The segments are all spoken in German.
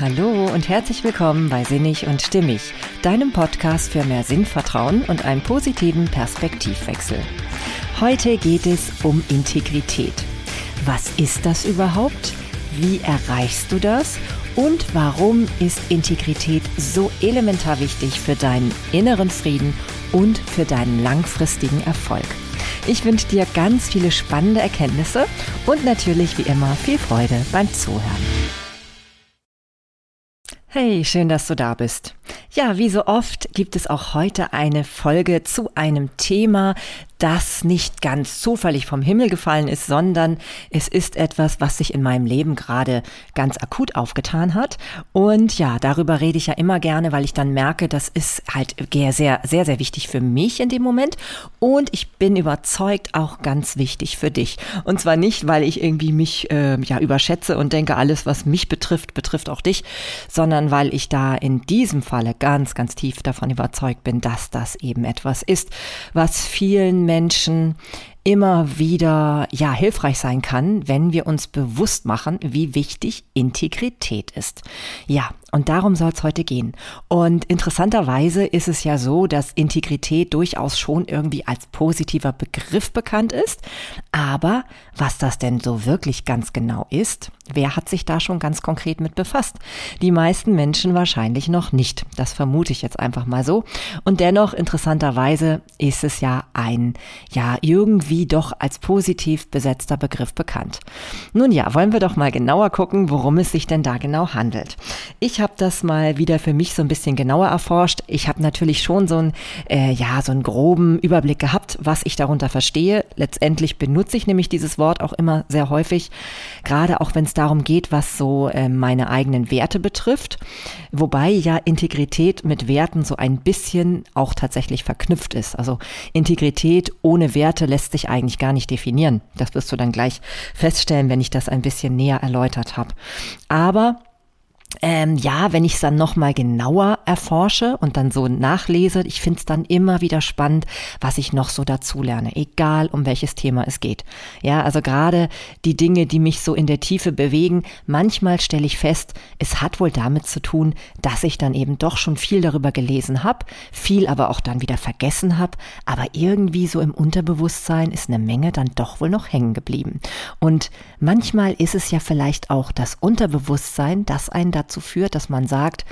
Hallo und herzlich willkommen bei Sinnig und Stimmig, deinem Podcast für mehr Sinnvertrauen und einen positiven Perspektivwechsel. Heute geht es um Integrität. Was ist das überhaupt? Wie erreichst du das? Und warum ist Integrität so elementar wichtig für deinen inneren Frieden und für deinen langfristigen Erfolg? Ich wünsche dir ganz viele spannende Erkenntnisse und natürlich wie immer viel Freude beim Zuhören. Hey, schön, dass du da bist. Ja, wie so oft gibt es auch heute eine Folge zu einem Thema, das nicht ganz zufällig vom Himmel gefallen ist, sondern es ist etwas, was sich in meinem Leben gerade ganz akut aufgetan hat. Und ja, darüber rede ich ja immer gerne, weil ich dann merke, das ist halt sehr, sehr, sehr wichtig für mich in dem Moment. Und ich bin überzeugt auch ganz wichtig für dich. Und zwar nicht, weil ich irgendwie mich äh, ja überschätze und denke, alles, was mich betrifft, betrifft auch dich, sondern weil ich da in diesem Falle ganz, ganz tief davon überzeugt bin, dass das eben etwas ist, was vielen Menschen immer wieder ja hilfreich sein kann, wenn wir uns bewusst machen, wie wichtig Integrität ist. Ja, und darum soll es heute gehen. Und interessanterweise ist es ja so, dass Integrität durchaus schon irgendwie als positiver Begriff bekannt ist. Aber was das denn so wirklich ganz genau ist, wer hat sich da schon ganz konkret mit befasst? Die meisten Menschen wahrscheinlich noch nicht. Das vermute ich jetzt einfach mal so. Und dennoch, interessanterweise, ist es ja ein, ja, irgendwie doch als positiv besetzter Begriff bekannt. Nun ja, wollen wir doch mal genauer gucken, worum es sich denn da genau handelt. Ich habe das mal wieder für mich so ein bisschen genauer erforscht. Ich habe natürlich schon so einen, äh, ja, so einen groben Überblick gehabt, was ich darunter verstehe. Letztendlich benutze ich nämlich dieses Wort auch immer sehr häufig, gerade auch wenn es darum geht, was so äh, meine eigenen Werte betrifft. Wobei ja Integrität mit Werten so ein bisschen auch tatsächlich verknüpft ist. Also Integrität ohne Werte lässt sich eigentlich gar nicht definieren. Das wirst du dann gleich feststellen, wenn ich das ein bisschen näher erläutert habe. Aber ähm, ja, wenn ich es dann nochmal genauer erforsche und dann so nachlese, ich finde es dann immer wieder spannend, was ich noch so dazu lerne, egal um welches Thema es geht. Ja, also gerade die Dinge, die mich so in der Tiefe bewegen, manchmal stelle ich fest, es hat wohl damit zu tun, dass ich dann eben doch schon viel darüber gelesen habe, viel aber auch dann wieder vergessen habe, aber irgendwie so im Unterbewusstsein ist eine Menge dann doch wohl noch hängen geblieben. Und manchmal ist es ja vielleicht auch das Unterbewusstsein, das einen da dazu führt, dass man sagt,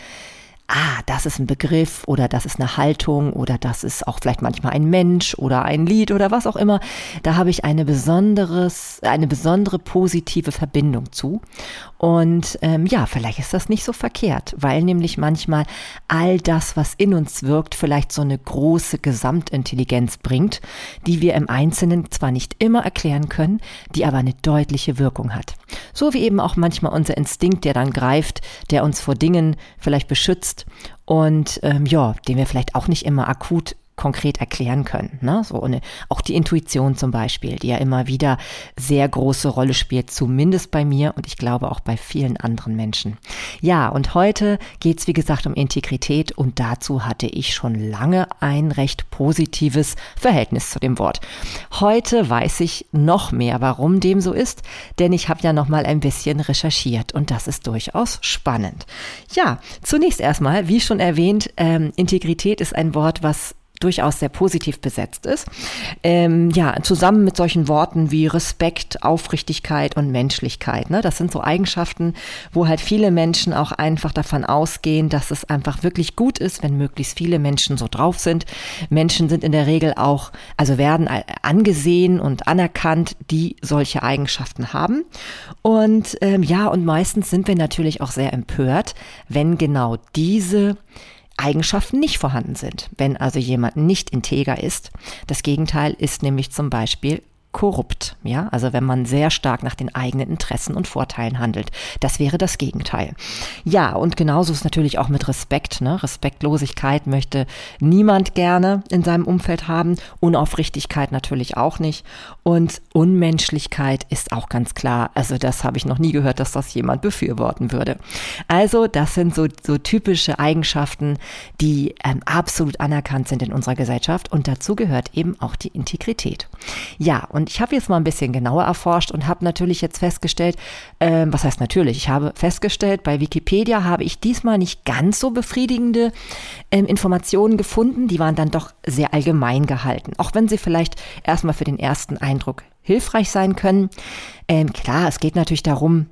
ah, das ist ein Begriff oder das ist eine Haltung oder das ist auch vielleicht manchmal ein Mensch oder ein Lied oder was auch immer. Da habe ich eine besonderes, eine besondere positive Verbindung zu. Und ähm, ja, vielleicht ist das nicht so verkehrt, weil nämlich manchmal all das, was in uns wirkt, vielleicht so eine große Gesamtintelligenz bringt, die wir im Einzelnen zwar nicht immer erklären können, die aber eine deutliche Wirkung hat. So wie eben auch manchmal unser Instinkt, der dann greift, der uns vor Dingen vielleicht beschützt und ähm, ja, den wir vielleicht auch nicht immer akut konkret erklären können. Ne? So eine, auch die Intuition zum Beispiel, die ja immer wieder sehr große Rolle spielt, zumindest bei mir und ich glaube auch bei vielen anderen Menschen. Ja, und heute geht es wie gesagt um Integrität und dazu hatte ich schon lange ein recht positives Verhältnis zu dem Wort. Heute weiß ich noch mehr, warum dem so ist, denn ich habe ja noch mal ein bisschen recherchiert und das ist durchaus spannend. Ja, zunächst erstmal, wie schon erwähnt, ähm, Integrität ist ein Wort, was durchaus sehr positiv besetzt ist. Ähm, ja, zusammen mit solchen Worten wie Respekt, Aufrichtigkeit und Menschlichkeit. Ne? Das sind so Eigenschaften, wo halt viele Menschen auch einfach davon ausgehen, dass es einfach wirklich gut ist, wenn möglichst viele Menschen so drauf sind. Menschen sind in der Regel auch, also werden angesehen und anerkannt, die solche Eigenschaften haben. Und ähm, ja, und meistens sind wir natürlich auch sehr empört, wenn genau diese Eigenschaften nicht vorhanden sind. Wenn also jemand nicht integer ist, das Gegenteil ist nämlich zum Beispiel korrupt, ja, also wenn man sehr stark nach den eigenen Interessen und Vorteilen handelt. Das wäre das Gegenteil. Ja, und genauso ist natürlich auch mit Respekt, ne? Respektlosigkeit möchte niemand gerne in seinem Umfeld haben, Unaufrichtigkeit natürlich auch nicht und Unmenschlichkeit ist auch ganz klar. Also das habe ich noch nie gehört, dass das jemand befürworten würde. Also das sind so, so typische Eigenschaften, die ähm, absolut anerkannt sind in unserer Gesellschaft und dazu gehört eben auch die Integrität. Ja, und ich habe jetzt mal ein bisschen genauer erforscht und habe natürlich jetzt festgestellt, äh, was heißt natürlich, ich habe festgestellt, bei Wikipedia habe ich diesmal nicht ganz so befriedigende äh, Informationen gefunden, die waren dann doch sehr allgemein gehalten, auch wenn sie vielleicht erstmal für den ersten Eindruck hilfreich sein können. Ähm, klar, es geht natürlich darum,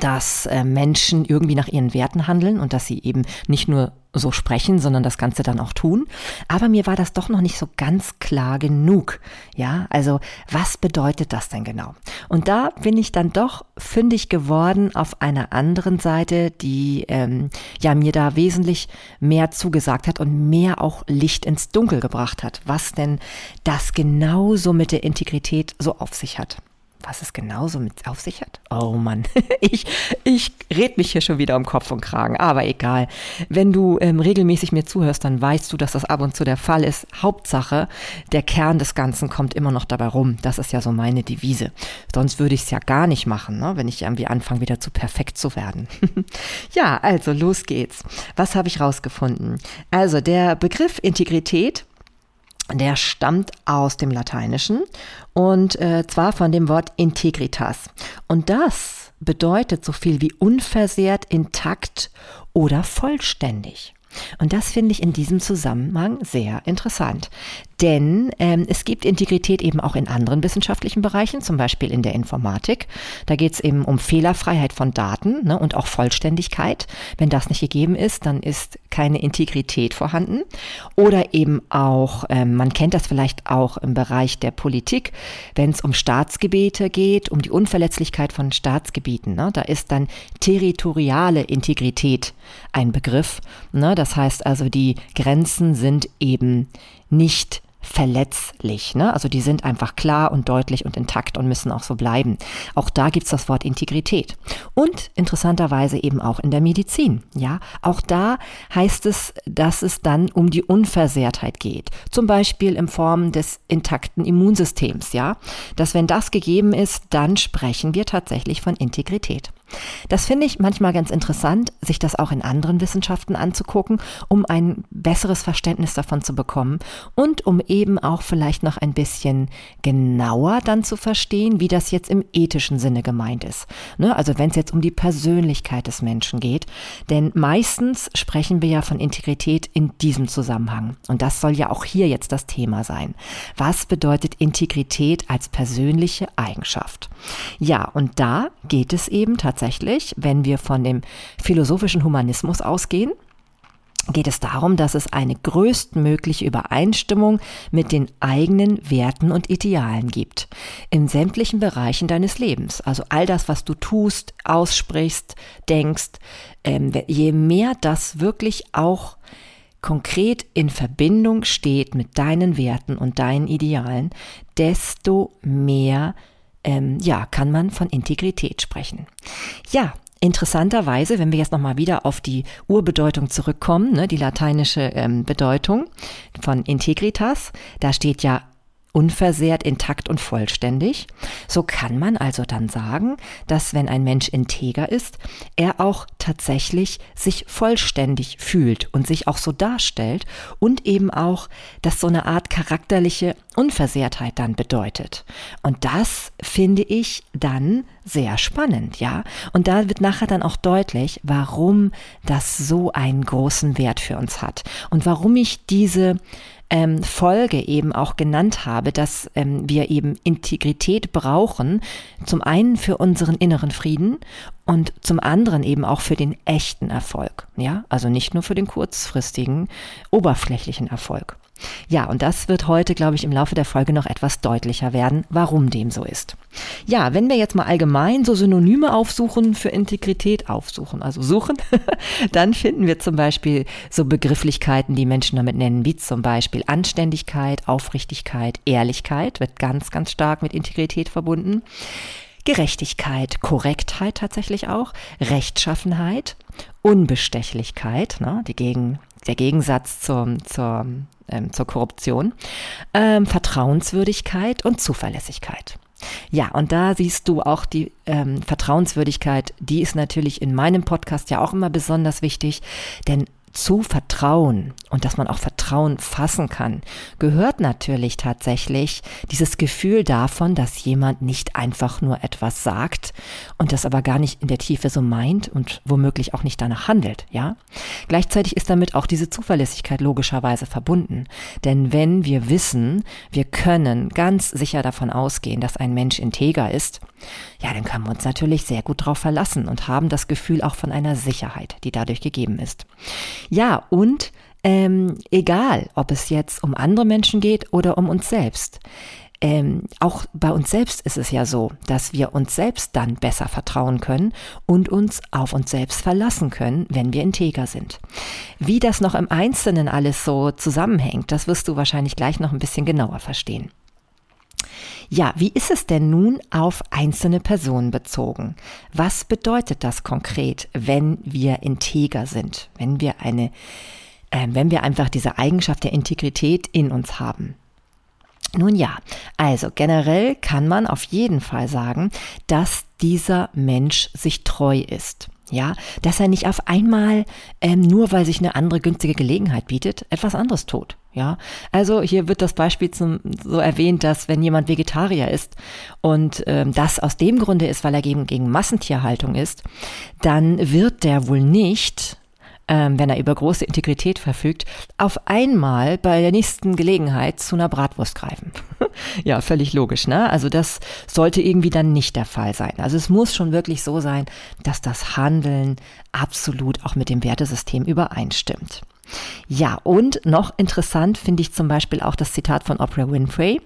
dass äh, Menschen irgendwie nach ihren Werten handeln und dass sie eben nicht nur so sprechen, sondern das Ganze dann auch tun. Aber mir war das doch noch nicht so ganz klar genug. Ja, also was bedeutet das denn genau? Und da bin ich dann doch fündig geworden auf einer anderen Seite, die ähm, ja mir da wesentlich mehr zugesagt hat und mehr auch Licht ins Dunkel gebracht hat, was denn das genauso mit der Integrität so auf sich hat was es genauso mit auf sich hat? Oh Mann, ich, ich red mich hier schon wieder um Kopf und Kragen, aber egal. Wenn du ähm, regelmäßig mir zuhörst, dann weißt du, dass das ab und zu der Fall ist. Hauptsache, der Kern des Ganzen kommt immer noch dabei rum. Das ist ja so meine Devise. Sonst würde ich es ja gar nicht machen, ne? wenn ich irgendwie anfange, wieder zu perfekt zu werden. ja, also los geht's. Was habe ich rausgefunden? Also der Begriff Integrität der stammt aus dem Lateinischen und äh, zwar von dem Wort integritas. Und das bedeutet so viel wie unversehrt, intakt oder vollständig. Und das finde ich in diesem Zusammenhang sehr interessant. Denn ähm, es gibt Integrität eben auch in anderen wissenschaftlichen Bereichen, zum Beispiel in der Informatik. Da geht es eben um Fehlerfreiheit von Daten ne, und auch Vollständigkeit. Wenn das nicht gegeben ist, dann ist keine Integrität vorhanden. Oder eben auch, ähm, man kennt das vielleicht auch im Bereich der Politik, wenn es um Staatsgebiete geht, um die Unverletzlichkeit von Staatsgebieten. Ne, da ist dann territoriale Integrität ein Begriff. Ne, das heißt also, die Grenzen sind eben nicht verletzlich. Ne? Also die sind einfach klar und deutlich und intakt und müssen auch so bleiben. Auch da gibt's das Wort Integrität. Und interessanterweise eben auch in der Medizin. Ja, auch da heißt es, dass es dann um die Unversehrtheit geht. Zum Beispiel in Form des intakten Immunsystems. Ja, dass wenn das gegeben ist, dann sprechen wir tatsächlich von Integrität. Das finde ich manchmal ganz interessant, sich das auch in anderen Wissenschaften anzugucken, um ein besseres Verständnis davon zu bekommen und um eben auch vielleicht noch ein bisschen genauer dann zu verstehen, wie das jetzt im ethischen Sinne gemeint ist. Ne? Also wenn es jetzt um die Persönlichkeit des Menschen geht, denn meistens sprechen wir ja von Integrität in diesem Zusammenhang. Und das soll ja auch hier jetzt das Thema sein. Was bedeutet Integrität als persönliche Eigenschaft? Ja, und da geht es eben tatsächlich tatsächlich, wenn wir von dem philosophischen Humanismus ausgehen, geht es darum, dass es eine größtmögliche Übereinstimmung mit den eigenen Werten und Idealen gibt. In sämtlichen Bereichen deines Lebens. Also all das, was du tust, aussprichst, denkst, ähm, je mehr das wirklich auch konkret in Verbindung steht mit deinen Werten und deinen Idealen, desto mehr ähm, ja, kann man von Integrität sprechen. Ja, interessanterweise, wenn wir jetzt nochmal wieder auf die Urbedeutung zurückkommen, ne, die lateinische ähm, Bedeutung von Integritas, da steht ja unversehrt, intakt und vollständig. So kann man also dann sagen, dass wenn ein Mensch integer ist, er auch tatsächlich sich vollständig fühlt und sich auch so darstellt und eben auch, dass so eine Art charakterliche Unversehrtheit dann bedeutet. Und das finde ich dann sehr spannend, ja. Und da wird nachher dann auch deutlich, warum das so einen großen Wert für uns hat und warum ich diese ähm, Folge eben auch genannt habe, dass ähm, wir eben Integrität brauchen, zum einen für unseren inneren Frieden und zum anderen eben auch für den echten Erfolg. Ja, also nicht nur für den kurzfristigen, oberflächlichen Erfolg. Ja, und das wird heute, glaube ich, im Laufe der Folge noch etwas deutlicher werden, warum dem so ist. Ja, wenn wir jetzt mal allgemein so Synonyme aufsuchen für Integrität aufsuchen, also suchen, dann finden wir zum Beispiel so Begrifflichkeiten, die Menschen damit nennen, wie zum Beispiel Anständigkeit, Aufrichtigkeit, Ehrlichkeit, wird ganz, ganz stark mit Integrität verbunden. Gerechtigkeit, Korrektheit tatsächlich auch, Rechtschaffenheit, Unbestechlichkeit, ne, die gegen, der Gegensatz zur, zur ähm, zur Korruption, ähm, Vertrauenswürdigkeit und Zuverlässigkeit. Ja, und da siehst du auch die ähm, Vertrauenswürdigkeit, die ist natürlich in meinem Podcast ja auch immer besonders wichtig, denn zu vertrauen und dass man auch Vertrauen fassen kann, gehört natürlich tatsächlich dieses Gefühl davon, dass jemand nicht einfach nur etwas sagt und das aber gar nicht in der Tiefe so meint und womöglich auch nicht danach handelt, ja? Gleichzeitig ist damit auch diese Zuverlässigkeit logischerweise verbunden. Denn wenn wir wissen, wir können ganz sicher davon ausgehen, dass ein Mensch integer ist, ja, dann können wir uns natürlich sehr gut darauf verlassen und haben das Gefühl auch von einer Sicherheit, die dadurch gegeben ist. Ja, und ähm, egal, ob es jetzt um andere Menschen geht oder um uns selbst. Ähm, auch bei uns selbst ist es ja so, dass wir uns selbst dann besser vertrauen können und uns auf uns selbst verlassen können, wenn wir integer sind. Wie das noch im Einzelnen alles so zusammenhängt, das wirst du wahrscheinlich gleich noch ein bisschen genauer verstehen. Ja, wie ist es denn nun auf einzelne Personen bezogen? Was bedeutet das konkret, wenn wir integer sind, wenn wir eine, äh, wenn wir einfach diese Eigenschaft der Integrität in uns haben? Nun ja, also generell kann man auf jeden Fall sagen, dass dieser Mensch sich treu ist. Ja, dass er nicht auf einmal, ähm, nur weil sich eine andere günstige Gelegenheit bietet, etwas anderes tut. Ja, also hier wird das Beispiel zum, so erwähnt, dass wenn jemand Vegetarier ist und ähm, das aus dem Grunde ist, weil er gegen, gegen Massentierhaltung ist, dann wird der wohl nicht ähm, wenn er über große Integrität verfügt, auf einmal bei der nächsten Gelegenheit zu einer Bratwurst greifen. ja, völlig logisch, ne? Also das sollte irgendwie dann nicht der Fall sein. Also es muss schon wirklich so sein, dass das Handeln absolut auch mit dem Wertesystem übereinstimmt. Ja, und noch interessant finde ich zum Beispiel auch das Zitat von Oprah Winfrey.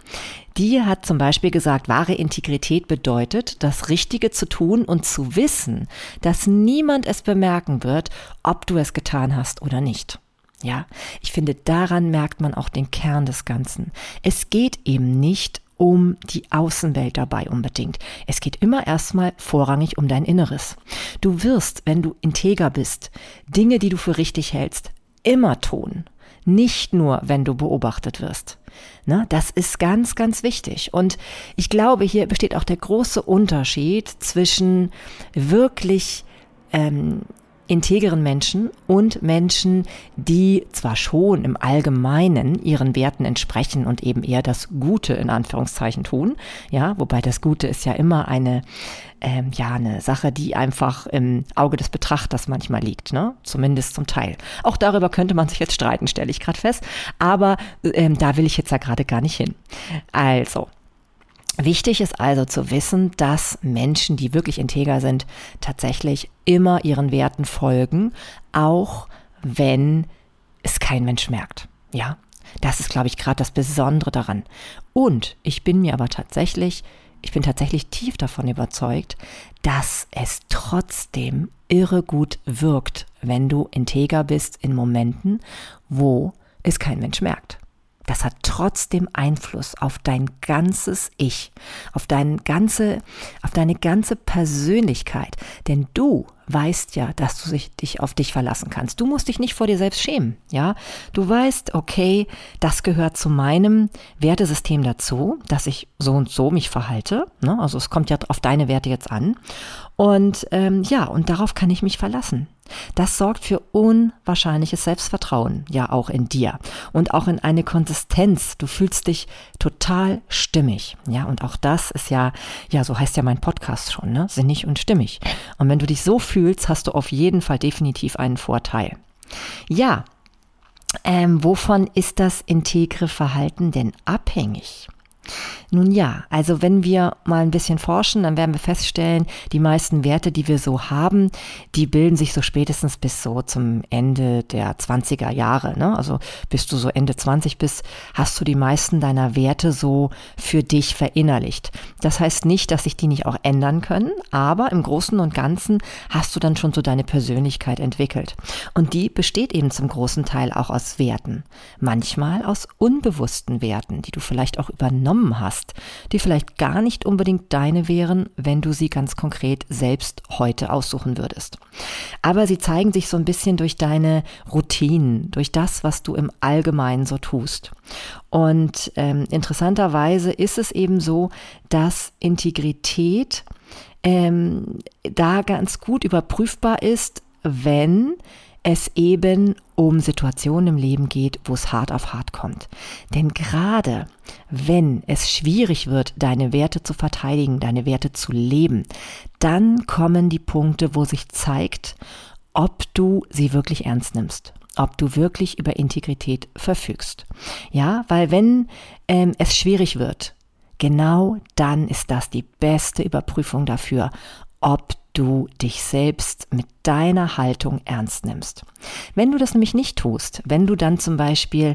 Die hat zum Beispiel gesagt, wahre Integrität bedeutet, das Richtige zu tun und zu wissen, dass niemand es bemerken wird, ob du es getan hast oder nicht. Ja, ich finde, daran merkt man auch den Kern des Ganzen. Es geht eben nicht um die Außenwelt dabei unbedingt. Es geht immer erstmal vorrangig um dein Inneres. Du wirst, wenn du integer bist, Dinge, die du für richtig hältst, immer tun. Nicht nur, wenn du beobachtet wirst. Ne, das ist ganz, ganz wichtig. Und ich glaube, hier besteht auch der große Unterschied zwischen wirklich ähm, integeren Menschen und Menschen, die zwar schon im Allgemeinen ihren Werten entsprechen und eben eher das Gute in Anführungszeichen tun, ja, wobei das Gute ist ja immer eine, ähm, ja, eine Sache, die einfach im Auge des Betrachters manchmal liegt, ne? Zumindest zum Teil. Auch darüber könnte man sich jetzt streiten, stelle ich gerade fest. Aber ähm, da will ich jetzt ja gerade gar nicht hin. Also, Wichtig ist also zu wissen, dass Menschen, die wirklich integer sind, tatsächlich immer ihren Werten folgen, auch wenn es kein Mensch merkt. Ja, das ist, glaube ich, gerade das Besondere daran. Und ich bin mir aber tatsächlich, ich bin tatsächlich tief davon überzeugt, dass es trotzdem irre gut wirkt, wenn du integer bist in Momenten, wo es kein Mensch merkt das hat trotzdem Einfluss auf dein ganzes Ich, auf deine ganze, auf deine ganze Persönlichkeit. Denn du weißt ja, dass du dich auf dich verlassen kannst. Du musst dich nicht vor dir selbst schämen, ja? Du weißt, okay, das gehört zu meinem Wertesystem dazu, dass ich so und so mich verhalte. Ne? Also es kommt ja auf deine Werte jetzt an. Und ähm, ja, und darauf kann ich mich verlassen. Das sorgt für unwahrscheinliches Selbstvertrauen, ja auch in dir und auch in eine Konsistenz. Du fühlst dich total stimmig, ja und auch das ist ja, ja so heißt ja mein Podcast schon, ne, sinnig und stimmig. Und wenn du dich so fühlst, hast du auf jeden Fall definitiv einen Vorteil. Ja, ähm, wovon ist das integre Verhalten denn abhängig? Nun ja, also wenn wir mal ein bisschen forschen, dann werden wir feststellen, die meisten Werte, die wir so haben, die bilden sich so spätestens bis so zum Ende der 20er Jahre. Ne? Also bis du so Ende 20 bist, hast du die meisten deiner Werte so für dich verinnerlicht. Das heißt nicht, dass sich die nicht auch ändern können, aber im Großen und Ganzen hast du dann schon so deine Persönlichkeit entwickelt. Und die besteht eben zum großen Teil auch aus Werten. Manchmal aus unbewussten Werten, die du vielleicht auch übernommen hast hast, die vielleicht gar nicht unbedingt deine wären, wenn du sie ganz konkret selbst heute aussuchen würdest. Aber sie zeigen sich so ein bisschen durch deine Routinen, durch das, was du im Allgemeinen so tust. Und ähm, interessanterweise ist es eben so, dass Integrität ähm, da ganz gut überprüfbar ist, wenn es eben um Situationen im Leben geht, wo es hart auf hart kommt. Denn gerade wenn es schwierig wird, deine Werte zu verteidigen, deine Werte zu leben, dann kommen die Punkte, wo sich zeigt, ob du sie wirklich ernst nimmst ob du wirklich über Integrität verfügst. Ja, weil wenn ähm, es schwierig wird, genau dann ist das die beste Überprüfung dafür, ob du dich selbst mit deiner Haltung ernst nimmst. Wenn du das nämlich nicht tust, wenn du dann zum Beispiel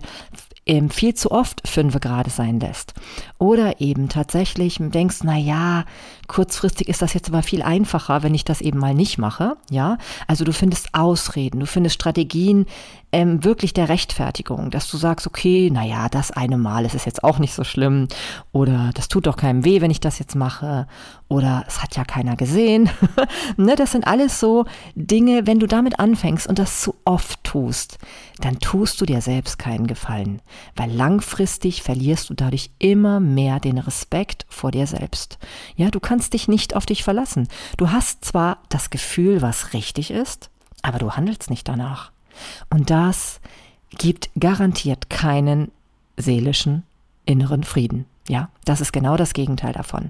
ähm, viel zu oft fünf Grad sein lässt. Oder eben tatsächlich denkst, na ja, kurzfristig ist das jetzt aber viel einfacher, wenn ich das eben mal nicht mache. Ja, also du findest Ausreden, du findest Strategien ähm, wirklich der Rechtfertigung, dass du sagst, okay, na ja, das eine Mal ist es jetzt auch nicht so schlimm. Oder das tut doch keinem weh, wenn ich das jetzt mache. Oder es hat ja keiner gesehen. ne, das sind alles so Dinge, wenn du damit anfängst und das zu oft tust, dann tust du dir selbst keinen Gefallen weil langfristig verlierst du dadurch immer mehr den Respekt vor dir selbst. Ja, du kannst dich nicht auf dich verlassen. Du hast zwar das Gefühl, was richtig ist, aber du handelst nicht danach. Und das gibt garantiert keinen seelischen inneren Frieden. Ja, das ist genau das Gegenteil davon.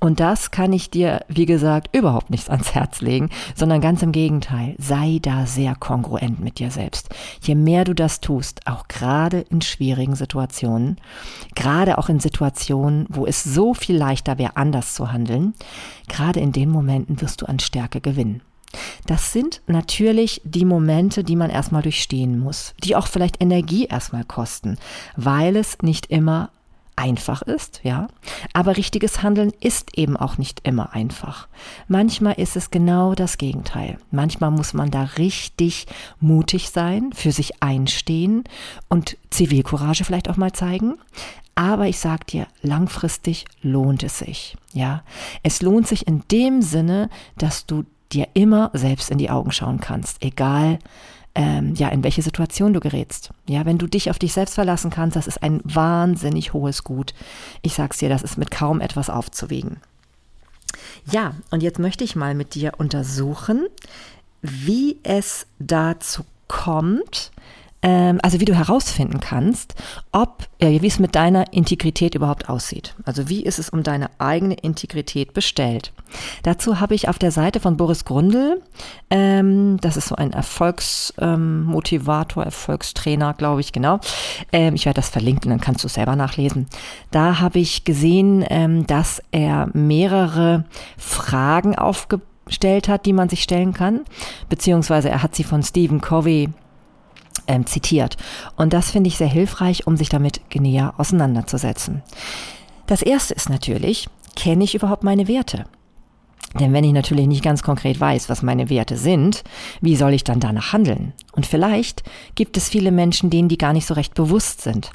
Und das kann ich dir, wie gesagt, überhaupt nicht ans Herz legen, sondern ganz im Gegenteil. Sei da sehr kongruent mit dir selbst. Je mehr du das tust, auch gerade in schwierigen Situationen, gerade auch in Situationen, wo es so viel leichter wäre, anders zu handeln, gerade in den Momenten wirst du an Stärke gewinnen. Das sind natürlich die Momente, die man erstmal durchstehen muss, die auch vielleicht Energie erstmal kosten, weil es nicht immer einfach ist, ja. Aber richtiges Handeln ist eben auch nicht immer einfach. Manchmal ist es genau das Gegenteil. Manchmal muss man da richtig mutig sein, für sich einstehen und Zivilcourage vielleicht auch mal zeigen. Aber ich sag dir, langfristig lohnt es sich, ja. Es lohnt sich in dem Sinne, dass du dir immer selbst in die Augen schauen kannst, egal ähm, ja, in welche Situation du gerätst. Ja, wenn du dich auf dich selbst verlassen kannst, das ist ein wahnsinnig hohes Gut. Ich sag's dir, das ist mit kaum etwas aufzuwiegen. Ja, und jetzt möchte ich mal mit dir untersuchen, wie es dazu kommt, also wie du herausfinden kannst, ob, wie es mit deiner Integrität überhaupt aussieht. Also wie ist es um deine eigene Integrität bestellt. Dazu habe ich auf der Seite von Boris Grundl, ähm, das ist so ein Erfolgsmotivator, ähm, Erfolgstrainer, glaube ich, genau. Ähm, ich werde das verlinken, dann kannst du es selber nachlesen. Da habe ich gesehen, ähm, dass er mehrere Fragen aufgestellt hat, die man sich stellen kann, beziehungsweise er hat sie von Stephen Covey ähm, zitiert. Und das finde ich sehr hilfreich, um sich damit näher auseinanderzusetzen. Das erste ist natürlich, kenne ich überhaupt meine Werte? Denn wenn ich natürlich nicht ganz konkret weiß, was meine Werte sind, wie soll ich dann danach handeln? Und vielleicht gibt es viele Menschen, denen die gar nicht so recht bewusst sind.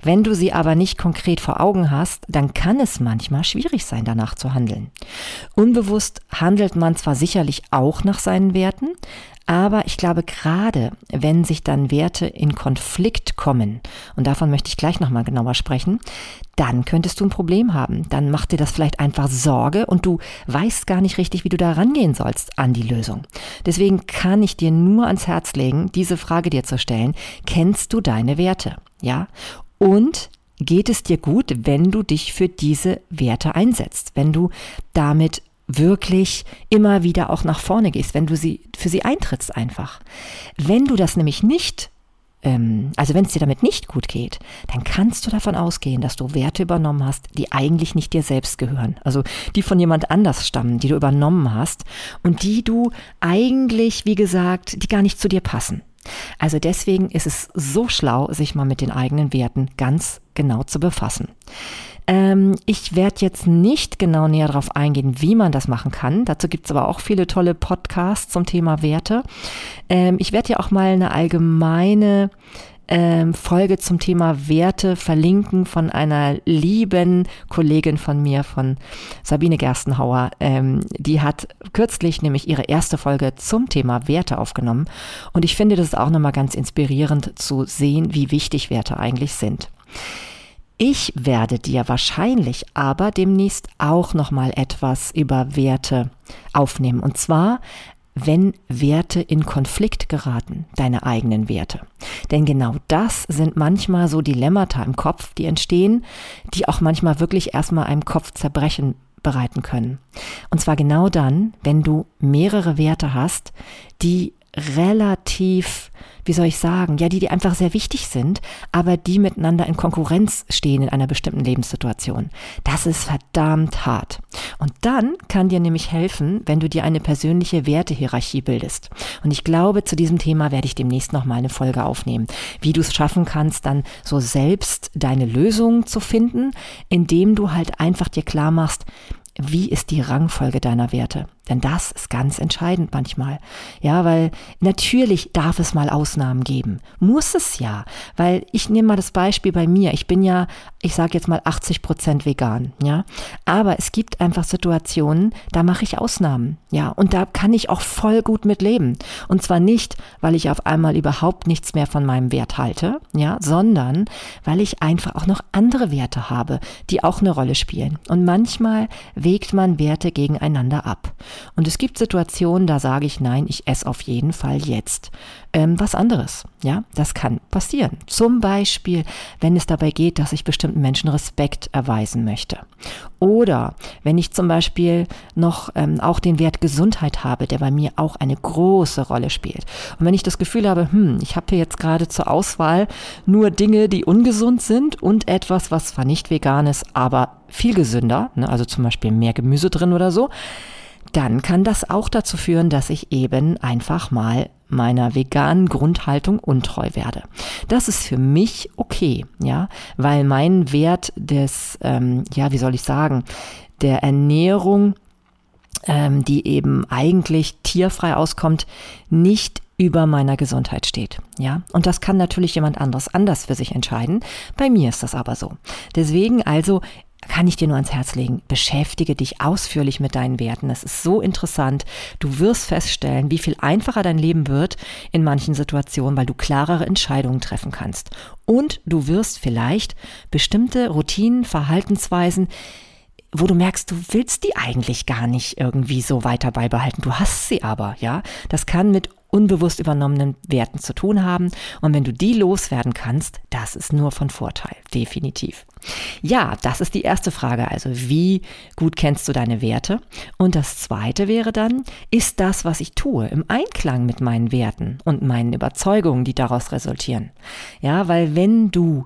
Wenn du sie aber nicht konkret vor Augen hast, dann kann es manchmal schwierig sein, danach zu handeln. Unbewusst handelt man zwar sicherlich auch nach seinen Werten, aber ich glaube, gerade wenn sich dann Werte in Konflikt kommen, und davon möchte ich gleich nochmal genauer sprechen, dann könntest du ein Problem haben. Dann macht dir das vielleicht einfach Sorge und du weißt gar nicht richtig, wie du da rangehen sollst an die Lösung. Deswegen kann ich dir nur ans Herz legen, diese Frage dir zu stellen. Kennst du deine Werte? Ja? Und geht es dir gut, wenn du dich für diese Werte einsetzt, wenn du damit wirklich immer wieder auch nach vorne gehst, wenn du sie für sie eintrittst einfach. Wenn du das nämlich nicht ähm, also wenn es dir damit nicht gut geht, dann kannst du davon ausgehen, dass du Werte übernommen hast, die eigentlich nicht dir selbst gehören. Also die von jemand anders stammen, die du übernommen hast und die du eigentlich, wie gesagt, die gar nicht zu dir passen. Also deswegen ist es so schlau, sich mal mit den eigenen Werten ganz genau zu befassen. Ähm, ich werde jetzt nicht genau näher darauf eingehen, wie man das machen kann. Dazu gibt es aber auch viele tolle Podcasts zum Thema Werte. Ähm, ich werde ja auch mal eine allgemeine ähm, Folge zum Thema Werte verlinken von einer lieben Kollegin von mir, von Sabine Gerstenhauer. Ähm, die hat kürzlich nämlich ihre erste Folge zum Thema Werte aufgenommen. Und ich finde das auch nochmal ganz inspirierend zu sehen, wie wichtig Werte eigentlich sind. Ich werde dir wahrscheinlich aber demnächst auch noch mal etwas über Werte aufnehmen und zwar wenn Werte in Konflikt geraten, deine eigenen Werte. Denn genau das sind manchmal so Dilemmata im Kopf, die entstehen, die auch manchmal wirklich erstmal einem Kopfzerbrechen bereiten können. Und zwar genau dann, wenn du mehrere Werte hast, die relativ, wie soll ich sagen, ja, die, die einfach sehr wichtig sind, aber die miteinander in Konkurrenz stehen in einer bestimmten Lebenssituation. Das ist verdammt hart. Und dann kann dir nämlich helfen, wenn du dir eine persönliche Wertehierarchie bildest. Und ich glaube, zu diesem Thema werde ich demnächst nochmal eine Folge aufnehmen, wie du es schaffen kannst, dann so selbst deine Lösung zu finden, indem du halt einfach dir klar machst, wie ist die Rangfolge deiner Werte? Denn das ist ganz entscheidend manchmal. Ja, weil natürlich darf es mal Ausnahmen geben. Muss es ja. Weil ich nehme mal das Beispiel bei mir. Ich bin ja, ich sage jetzt mal 80 Prozent vegan. Ja, aber es gibt einfach Situationen, da mache ich Ausnahmen. Ja, und da kann ich auch voll gut mit leben. Und zwar nicht, weil ich auf einmal überhaupt nichts mehr von meinem Wert halte. Ja, sondern weil ich einfach auch noch andere Werte habe, die auch eine Rolle spielen. Und manchmal wägt man Werte gegeneinander ab. Und es gibt Situationen, da sage ich, nein, ich esse auf jeden Fall jetzt ähm, was anderes. Ja, das kann passieren. Zum Beispiel, wenn es dabei geht, dass ich bestimmten Menschen Respekt erweisen möchte. Oder wenn ich zum Beispiel noch ähm, auch den Wert Gesundheit habe, der bei mir auch eine große Rolle spielt. Und wenn ich das Gefühl habe, hm, ich habe hier jetzt gerade zur Auswahl nur Dinge, die ungesund sind und etwas, was zwar nicht vegan ist, aber viel gesünder, ne, also zum Beispiel mehr Gemüse drin oder so, dann kann das auch dazu führen, dass ich eben einfach mal meiner veganen Grundhaltung untreu werde. Das ist für mich okay, ja, weil mein Wert des, ähm, ja, wie soll ich sagen, der Ernährung, ähm, die eben eigentlich tierfrei auskommt, nicht über meiner Gesundheit steht. Ja, und das kann natürlich jemand anderes anders für sich entscheiden. Bei mir ist das aber so. Deswegen also kann ich dir nur ans Herz legen. Beschäftige dich ausführlich mit deinen Werten. Es ist so interessant. Du wirst feststellen, wie viel einfacher dein Leben wird in manchen Situationen, weil du klarere Entscheidungen treffen kannst. Und du wirst vielleicht bestimmte Routinen, Verhaltensweisen, wo du merkst, du willst die eigentlich gar nicht irgendwie so weiter beibehalten. Du hast sie aber, ja. Das kann mit unbewusst übernommenen Werten zu tun haben. Und wenn du die loswerden kannst, das ist nur von Vorteil, definitiv. Ja, das ist die erste Frage. Also, wie gut kennst du deine Werte? Und das zweite wäre dann, ist das, was ich tue, im Einklang mit meinen Werten und meinen Überzeugungen, die daraus resultieren? Ja, weil wenn du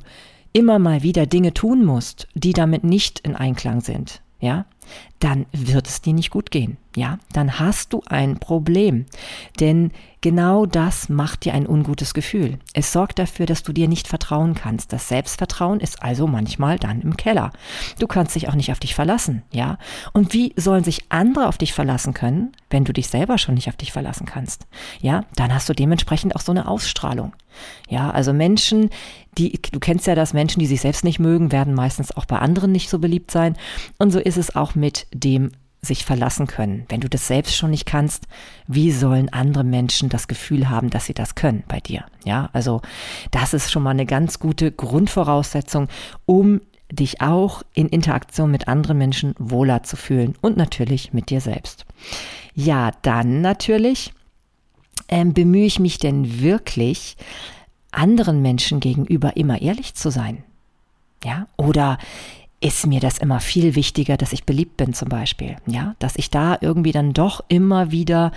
immer mal wieder Dinge tun musst, die damit nicht in Einklang sind, ja, dann wird es dir nicht gut gehen. Ja, dann hast du ein Problem. Denn genau das macht dir ein ungutes Gefühl. Es sorgt dafür, dass du dir nicht vertrauen kannst. Das Selbstvertrauen ist also manchmal dann im Keller. Du kannst dich auch nicht auf dich verlassen. Ja, und wie sollen sich andere auf dich verlassen können, wenn du dich selber schon nicht auf dich verlassen kannst? Ja, dann hast du dementsprechend auch so eine Ausstrahlung. Ja, also Menschen, die, du kennst ja das, Menschen, die sich selbst nicht mögen, werden meistens auch bei anderen nicht so beliebt sein. Und so ist es auch mit dem sich verlassen können. Wenn du das selbst schon nicht kannst, wie sollen andere Menschen das Gefühl haben, dass sie das können bei dir? Ja, also das ist schon mal eine ganz gute Grundvoraussetzung, um dich auch in Interaktion mit anderen Menschen wohler zu fühlen und natürlich mit dir selbst. Ja, dann natürlich ähm, bemühe ich mich denn wirklich, anderen Menschen gegenüber immer ehrlich zu sein? Ja, oder ist mir das immer viel wichtiger, dass ich beliebt bin zum Beispiel, ja, dass ich da irgendwie dann doch immer wieder,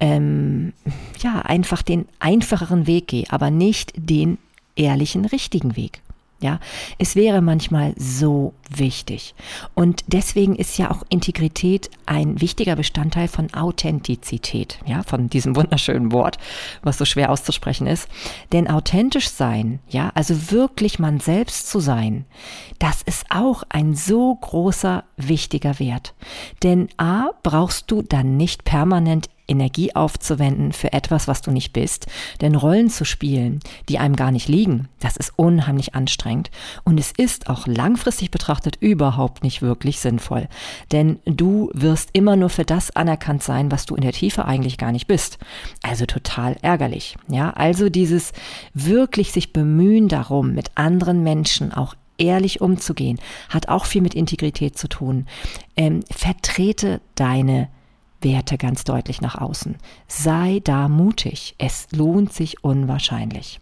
ähm, ja, einfach den einfacheren Weg gehe, aber nicht den ehrlichen, richtigen Weg. Ja, es wäre manchmal so wichtig. Und deswegen ist ja auch Integrität ein wichtiger Bestandteil von Authentizität, ja, von diesem wunderschönen Wort, was so schwer auszusprechen ist. Denn authentisch sein, ja, also wirklich man selbst zu sein, das ist auch ein so großer, wichtiger Wert. Denn A, brauchst du dann nicht permanent Energie aufzuwenden für etwas, was du nicht bist. Denn Rollen zu spielen, die einem gar nicht liegen, das ist unheimlich anstrengend. Und es ist auch langfristig betrachtet überhaupt nicht wirklich sinnvoll. Denn du wirst immer nur für das anerkannt sein, was du in der Tiefe eigentlich gar nicht bist. Also total ärgerlich. Ja, also dieses wirklich sich bemühen darum, mit anderen Menschen auch ehrlich umzugehen, hat auch viel mit Integrität zu tun. Ähm, vertrete deine Werte ganz deutlich nach außen. Sei da mutig. Es lohnt sich unwahrscheinlich.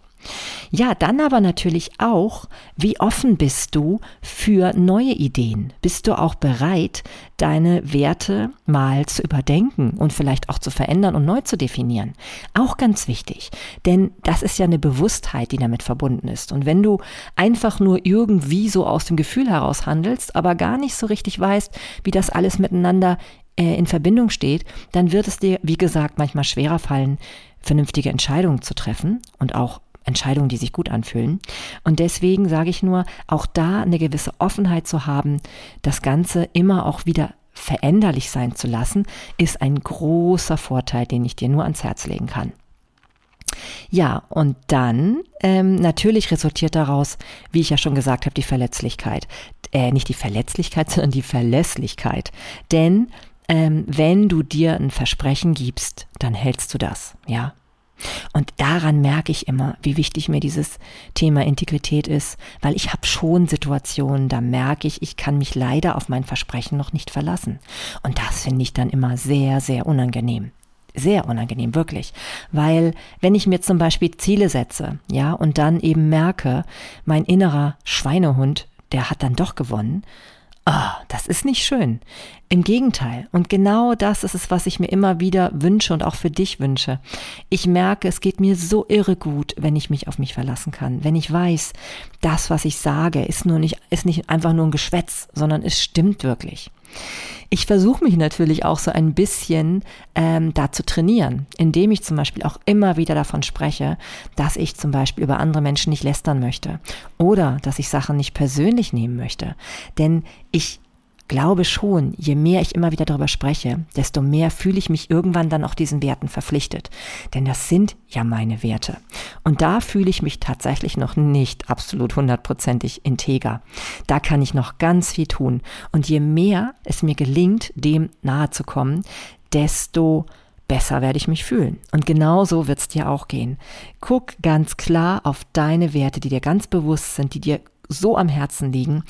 Ja, dann aber natürlich auch, wie offen bist du für neue Ideen? Bist du auch bereit, deine Werte mal zu überdenken und vielleicht auch zu verändern und neu zu definieren? Auch ganz wichtig, denn das ist ja eine Bewusstheit, die damit verbunden ist. Und wenn du einfach nur irgendwie so aus dem Gefühl heraus handelst, aber gar nicht so richtig weißt, wie das alles miteinander äh, in Verbindung steht, dann wird es dir, wie gesagt, manchmal schwerer fallen, vernünftige Entscheidungen zu treffen und auch Entscheidungen, die sich gut anfühlen. Und deswegen sage ich nur, auch da eine gewisse Offenheit zu haben, das Ganze immer auch wieder veränderlich sein zu lassen, ist ein großer Vorteil, den ich dir nur ans Herz legen kann. Ja, und dann ähm, natürlich resultiert daraus, wie ich ja schon gesagt habe, die Verletzlichkeit. Äh, nicht die Verletzlichkeit, sondern die Verlässlichkeit. Denn ähm, wenn du dir ein Versprechen gibst, dann hältst du das, ja. Und daran merke ich immer, wie wichtig mir dieses Thema Integrität ist, weil ich habe schon Situationen, da merke ich, ich kann mich leider auf mein Versprechen noch nicht verlassen. Und das finde ich dann immer sehr, sehr unangenehm. Sehr unangenehm, wirklich. Weil wenn ich mir zum Beispiel Ziele setze, ja, und dann eben merke, mein innerer Schweinehund, der hat dann doch gewonnen, Ah, oh, das ist nicht schön. Im Gegenteil. Und genau das ist es, was ich mir immer wieder wünsche und auch für dich wünsche. Ich merke, es geht mir so irre gut, wenn ich mich auf mich verlassen kann. Wenn ich weiß, das, was ich sage, ist nur nicht, ist nicht einfach nur ein Geschwätz, sondern es stimmt wirklich. Ich versuche mich natürlich auch so ein bisschen ähm, da zu trainieren, indem ich zum Beispiel auch immer wieder davon spreche, dass ich zum Beispiel über andere Menschen nicht lästern möchte oder dass ich Sachen nicht persönlich nehmen möchte. Denn ich glaube schon, je mehr ich immer wieder darüber spreche, desto mehr fühle ich mich irgendwann dann auch diesen Werten verpflichtet. Denn das sind ja meine Werte. Und da fühle ich mich tatsächlich noch nicht absolut hundertprozentig integer. Da kann ich noch ganz viel tun. Und je mehr es mir gelingt, dem nahe zu kommen, desto besser werde ich mich fühlen. Und genau so wird es dir auch gehen. Guck ganz klar auf deine Werte, die dir ganz bewusst sind, die dir so am Herzen liegen,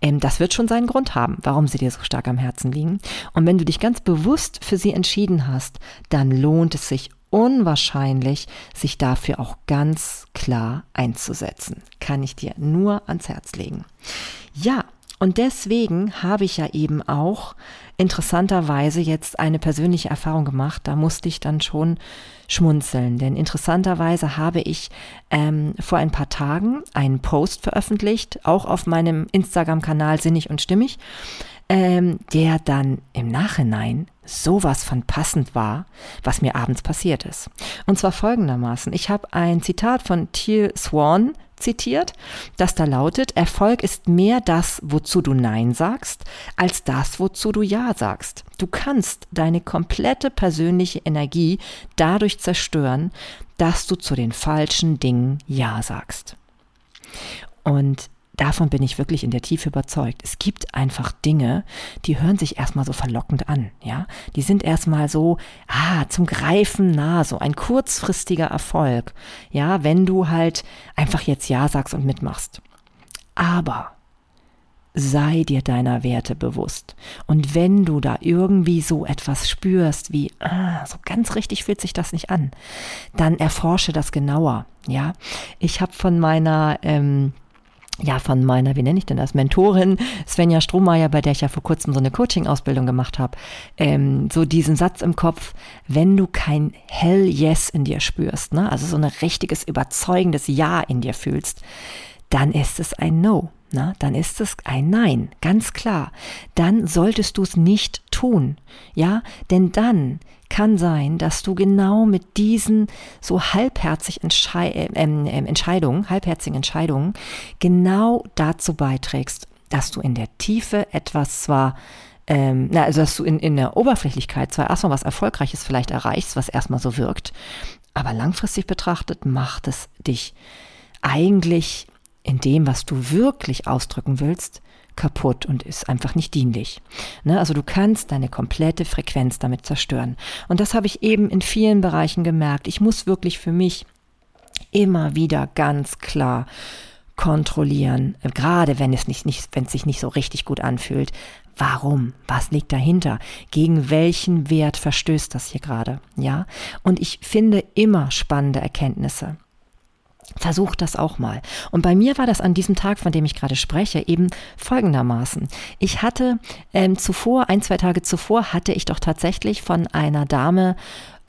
ähm, das wird schon seinen Grund haben, warum sie dir so stark am Herzen liegen. Und wenn du dich ganz bewusst für sie entschieden hast, dann lohnt es sich unwahrscheinlich, sich dafür auch ganz klar einzusetzen. Kann ich dir nur ans Herz legen. Ja, und deswegen habe ich ja eben auch interessanterweise jetzt eine persönliche Erfahrung gemacht. Da musste ich dann schon schmunzeln, denn interessanterweise habe ich ähm, vor ein paar Tagen einen Post veröffentlicht, auch auf meinem Instagram-Kanal Sinnig und Stimmig, ähm, der dann im Nachhinein sowas von passend war, was mir abends passiert ist. Und zwar folgendermaßen. Ich habe ein Zitat von Teal Swan zitiert, das da lautet, Erfolg ist mehr das, wozu du Nein sagst, als das, wozu du Ja sagst. Du kannst deine komplette persönliche Energie dadurch zerstören, dass du zu den falschen Dingen Ja sagst. Und davon bin ich wirklich in der Tiefe überzeugt. Es gibt einfach Dinge, die hören sich erstmal so verlockend an, ja. Die sind erstmal so, ah, zum Greifen nah, so ein kurzfristiger Erfolg, ja, wenn du halt einfach jetzt Ja sagst und mitmachst. Aber sei dir deiner Werte bewusst. Und wenn du da irgendwie so etwas spürst, wie, ah, so ganz richtig fühlt sich das nicht an, dann erforsche das genauer, ja. Ich habe von meiner, ähm, ja, von meiner, wie nenne ich denn das, Mentorin Svenja Strohmeier, bei der ich ja vor kurzem so eine Coaching-Ausbildung gemacht habe, ähm, so diesen Satz im Kopf, wenn du kein Hell Yes in dir spürst, ne, also so ein richtiges, überzeugendes Ja in dir fühlst, dann ist es ein No. Na, dann ist es ein Nein, ganz klar. Dann solltest du es nicht tun. Ja, denn dann kann sein, dass du genau mit diesen so halbherzig Entschei äh, äh, Entscheidungen, halbherzigen Entscheidungen, genau dazu beiträgst, dass du in der Tiefe etwas zwar ähm, na, also dass du in, in der Oberflächlichkeit zwar erstmal was Erfolgreiches vielleicht erreichst, was erstmal so wirkt, aber langfristig betrachtet macht es dich eigentlich in dem, was du wirklich ausdrücken willst, kaputt und ist einfach nicht dienlich. Ne? Also du kannst deine komplette Frequenz damit zerstören. Und das habe ich eben in vielen Bereichen gemerkt. Ich muss wirklich für mich immer wieder ganz klar kontrollieren, gerade wenn es nicht, nicht, wenn es sich nicht so richtig gut anfühlt. Warum? Was liegt dahinter? Gegen welchen Wert verstößt das hier gerade? Ja? Und ich finde immer spannende Erkenntnisse. Versuch das auch mal. Und bei mir war das an diesem Tag, von dem ich gerade spreche, eben folgendermaßen. Ich hatte ähm, zuvor, ein, zwei Tage zuvor, hatte ich doch tatsächlich von einer Dame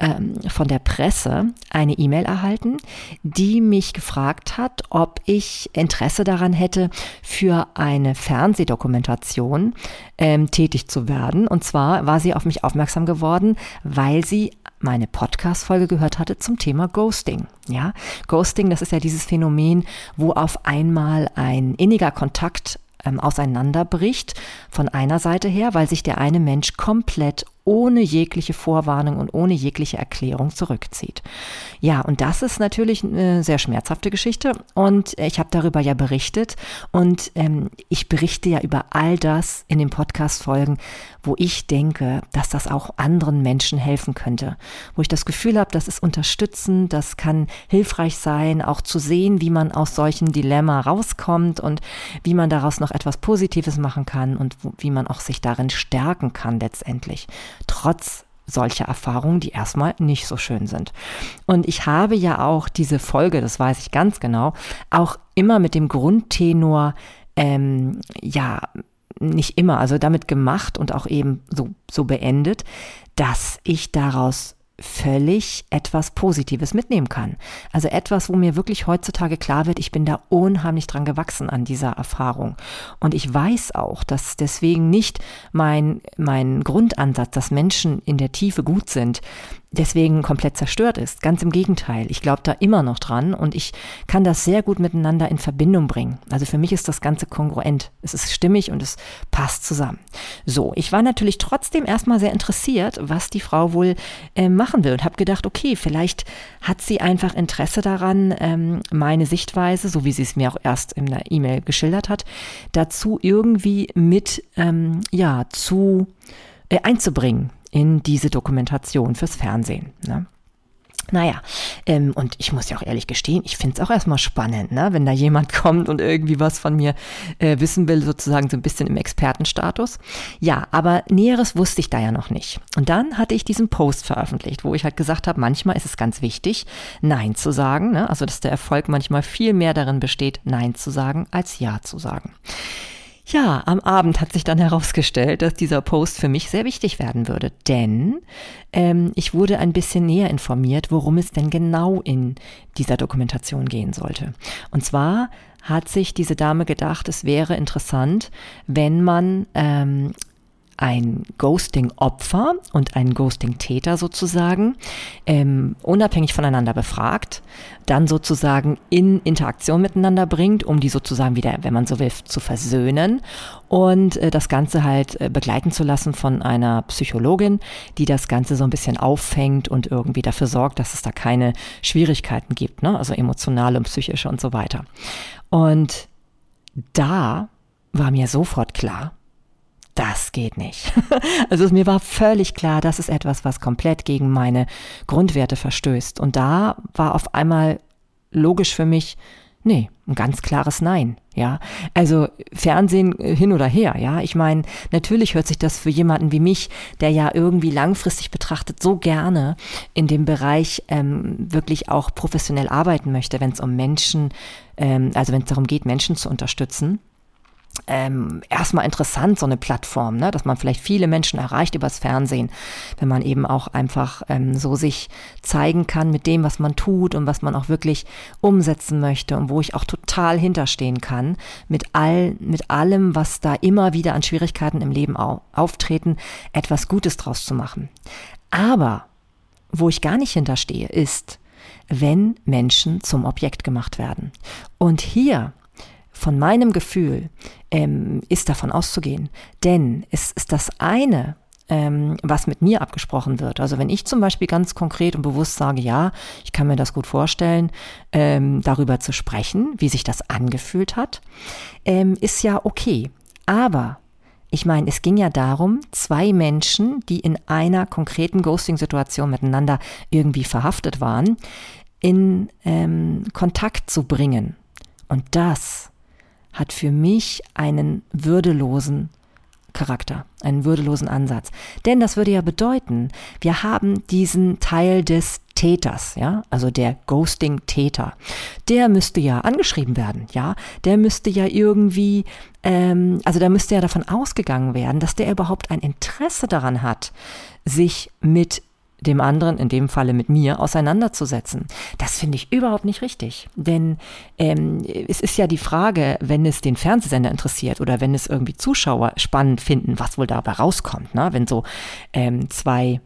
ähm, von der Presse eine E-Mail erhalten, die mich gefragt hat, ob ich Interesse daran hätte, für eine Fernsehdokumentation ähm, tätig zu werden. Und zwar war sie auf mich aufmerksam geworden, weil sie meine Podcast-Folge gehört hatte zum Thema Ghosting. Ja, Ghosting, das ist ja dieses Phänomen, wo auf einmal ein inniger Kontakt ähm, auseinanderbricht von einer Seite her, weil sich der eine Mensch komplett ohne jegliche Vorwarnung und ohne jegliche Erklärung zurückzieht. Ja, und das ist natürlich eine sehr schmerzhafte Geschichte. Und ich habe darüber ja berichtet. Und ähm, ich berichte ja über all das in den Podcast-Folgen, wo ich denke, dass das auch anderen Menschen helfen könnte, wo ich das Gefühl habe, das ist unterstützend, das kann hilfreich sein, auch zu sehen, wie man aus solchen Dilemma rauskommt und wie man daraus noch etwas Positives machen kann und wie man auch sich darin stärken kann letztendlich trotz solcher Erfahrungen, die erstmal nicht so schön sind. Und ich habe ja auch diese Folge, das weiß ich ganz genau, auch immer mit dem Grundtenor, ähm, ja, nicht immer, also damit gemacht und auch eben so, so beendet, dass ich daraus völlig etwas Positives mitnehmen kann. Also etwas, wo mir wirklich heutzutage klar wird, ich bin da unheimlich dran gewachsen an dieser Erfahrung. Und ich weiß auch, dass deswegen nicht mein, mein Grundansatz, dass Menschen in der Tiefe gut sind, deswegen komplett zerstört ist. Ganz im Gegenteil. Ich glaube da immer noch dran und ich kann das sehr gut miteinander in Verbindung bringen. Also für mich ist das Ganze kongruent. Es ist stimmig und es passt zusammen. So, ich war natürlich trotzdem erstmal sehr interessiert, was die Frau wohl äh, machen will und habe gedacht, okay, vielleicht hat sie einfach Interesse daran, ähm, meine Sichtweise, so wie sie es mir auch erst in der E-Mail geschildert hat, dazu irgendwie mit, ähm, ja, zu äh, einzubringen in diese Dokumentation fürs Fernsehen. Ne? Naja, ähm, und ich muss ja auch ehrlich gestehen, ich finde es auch erstmal spannend, ne? wenn da jemand kommt und irgendwie was von mir äh, wissen will, sozusagen so ein bisschen im Expertenstatus. Ja, aber Näheres wusste ich da ja noch nicht. Und dann hatte ich diesen Post veröffentlicht, wo ich halt gesagt habe, manchmal ist es ganz wichtig, Nein zu sagen. Ne? Also, dass der Erfolg manchmal viel mehr darin besteht, Nein zu sagen, als Ja zu sagen. Ja, am Abend hat sich dann herausgestellt, dass dieser Post für mich sehr wichtig werden würde, denn ähm, ich wurde ein bisschen näher informiert, worum es denn genau in dieser Dokumentation gehen sollte. Und zwar hat sich diese Dame gedacht, es wäre interessant, wenn man ähm, ein Ghosting-Opfer und ein Ghosting-Täter sozusagen ähm, unabhängig voneinander befragt, dann sozusagen in Interaktion miteinander bringt, um die sozusagen wieder, wenn man so will, zu versöhnen und äh, das Ganze halt äh, begleiten zu lassen von einer Psychologin, die das Ganze so ein bisschen auffängt und irgendwie dafür sorgt, dass es da keine Schwierigkeiten gibt, ne? also emotionale und psychische und so weiter. Und da war mir sofort klar, das geht nicht. Also mir war völlig klar, das ist etwas, was komplett gegen meine Grundwerte verstößt. Und da war auf einmal logisch für mich, nee, ein ganz klares Nein, ja. Also Fernsehen äh, hin oder her, ja. Ich meine, natürlich hört sich das für jemanden wie mich, der ja irgendwie langfristig betrachtet so gerne in dem Bereich ähm, wirklich auch professionell arbeiten möchte, wenn es um Menschen, ähm, also wenn es darum geht, Menschen zu unterstützen ähm, erstmal interessant, so eine Plattform, ne? dass man vielleicht viele Menschen erreicht übers Fernsehen, wenn man eben auch einfach ähm, so sich zeigen kann mit dem, was man tut und was man auch wirklich umsetzen möchte und wo ich auch total hinterstehen kann, mit all, mit allem, was da immer wieder an Schwierigkeiten im Leben au auftreten, etwas Gutes draus zu machen. Aber wo ich gar nicht hinterstehe, ist, wenn Menschen zum Objekt gemacht werden. Und hier von meinem Gefühl ähm, ist davon auszugehen. Denn es ist das eine, ähm, was mit mir abgesprochen wird. Also wenn ich zum Beispiel ganz konkret und bewusst sage, ja, ich kann mir das gut vorstellen, ähm, darüber zu sprechen, wie sich das angefühlt hat, ähm, ist ja okay. Aber ich meine, es ging ja darum, zwei Menschen, die in einer konkreten Ghosting-Situation miteinander irgendwie verhaftet waren, in ähm, Kontakt zu bringen. Und das hat für mich einen würdelosen Charakter, einen würdelosen Ansatz. Denn das würde ja bedeuten, wir haben diesen Teil des Täters, ja, also der Ghosting-Täter, der müsste ja angeschrieben werden, ja, der müsste ja irgendwie, ähm, also da müsste ja davon ausgegangen werden, dass der überhaupt ein Interesse daran hat, sich mit dem anderen, in dem Falle mit mir, auseinanderzusetzen. Das finde ich überhaupt nicht richtig. Denn ähm, es ist ja die Frage, wenn es den Fernsehsender interessiert oder wenn es irgendwie Zuschauer spannend finden, was wohl dabei rauskommt, ne? wenn so ähm, zwei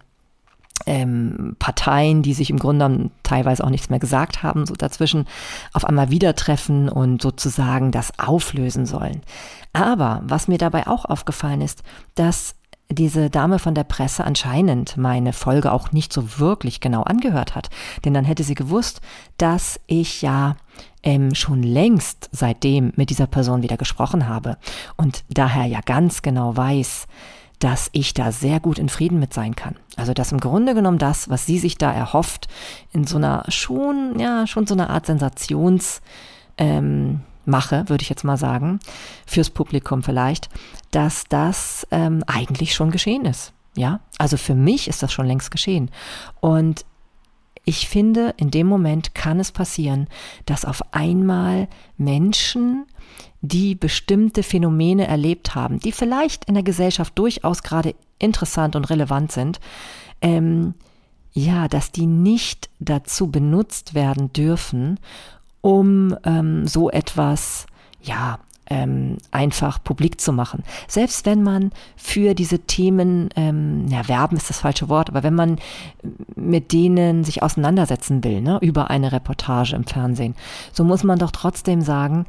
ähm, Parteien, die sich im Grunde teilweise auch nichts mehr gesagt haben, so dazwischen auf einmal wieder treffen und sozusagen das auflösen sollen. Aber was mir dabei auch aufgefallen ist, dass diese Dame von der Presse anscheinend meine Folge auch nicht so wirklich genau angehört hat. Denn dann hätte sie gewusst, dass ich ja ähm, schon längst seitdem mit dieser Person wieder gesprochen habe und daher ja ganz genau weiß, dass ich da sehr gut in Frieden mit sein kann. Also dass im Grunde genommen das, was sie sich da erhofft, in so einer schon, ja, schon so einer Art Sensations, ähm, mache, würde ich jetzt mal sagen, fürs Publikum vielleicht, dass das ähm, eigentlich schon geschehen ist. Ja, also für mich ist das schon längst geschehen. Und ich finde, in dem Moment kann es passieren, dass auf einmal Menschen, die bestimmte Phänomene erlebt haben, die vielleicht in der Gesellschaft durchaus gerade interessant und relevant sind, ähm, ja, dass die nicht dazu benutzt werden dürfen, um ähm, so etwas, ja, ähm, einfach publik zu machen. Selbst wenn man für diese Themen, ähm, ja, werben ist das falsche Wort, aber wenn man mit denen sich auseinandersetzen will, ne, über eine Reportage im Fernsehen, so muss man doch trotzdem sagen,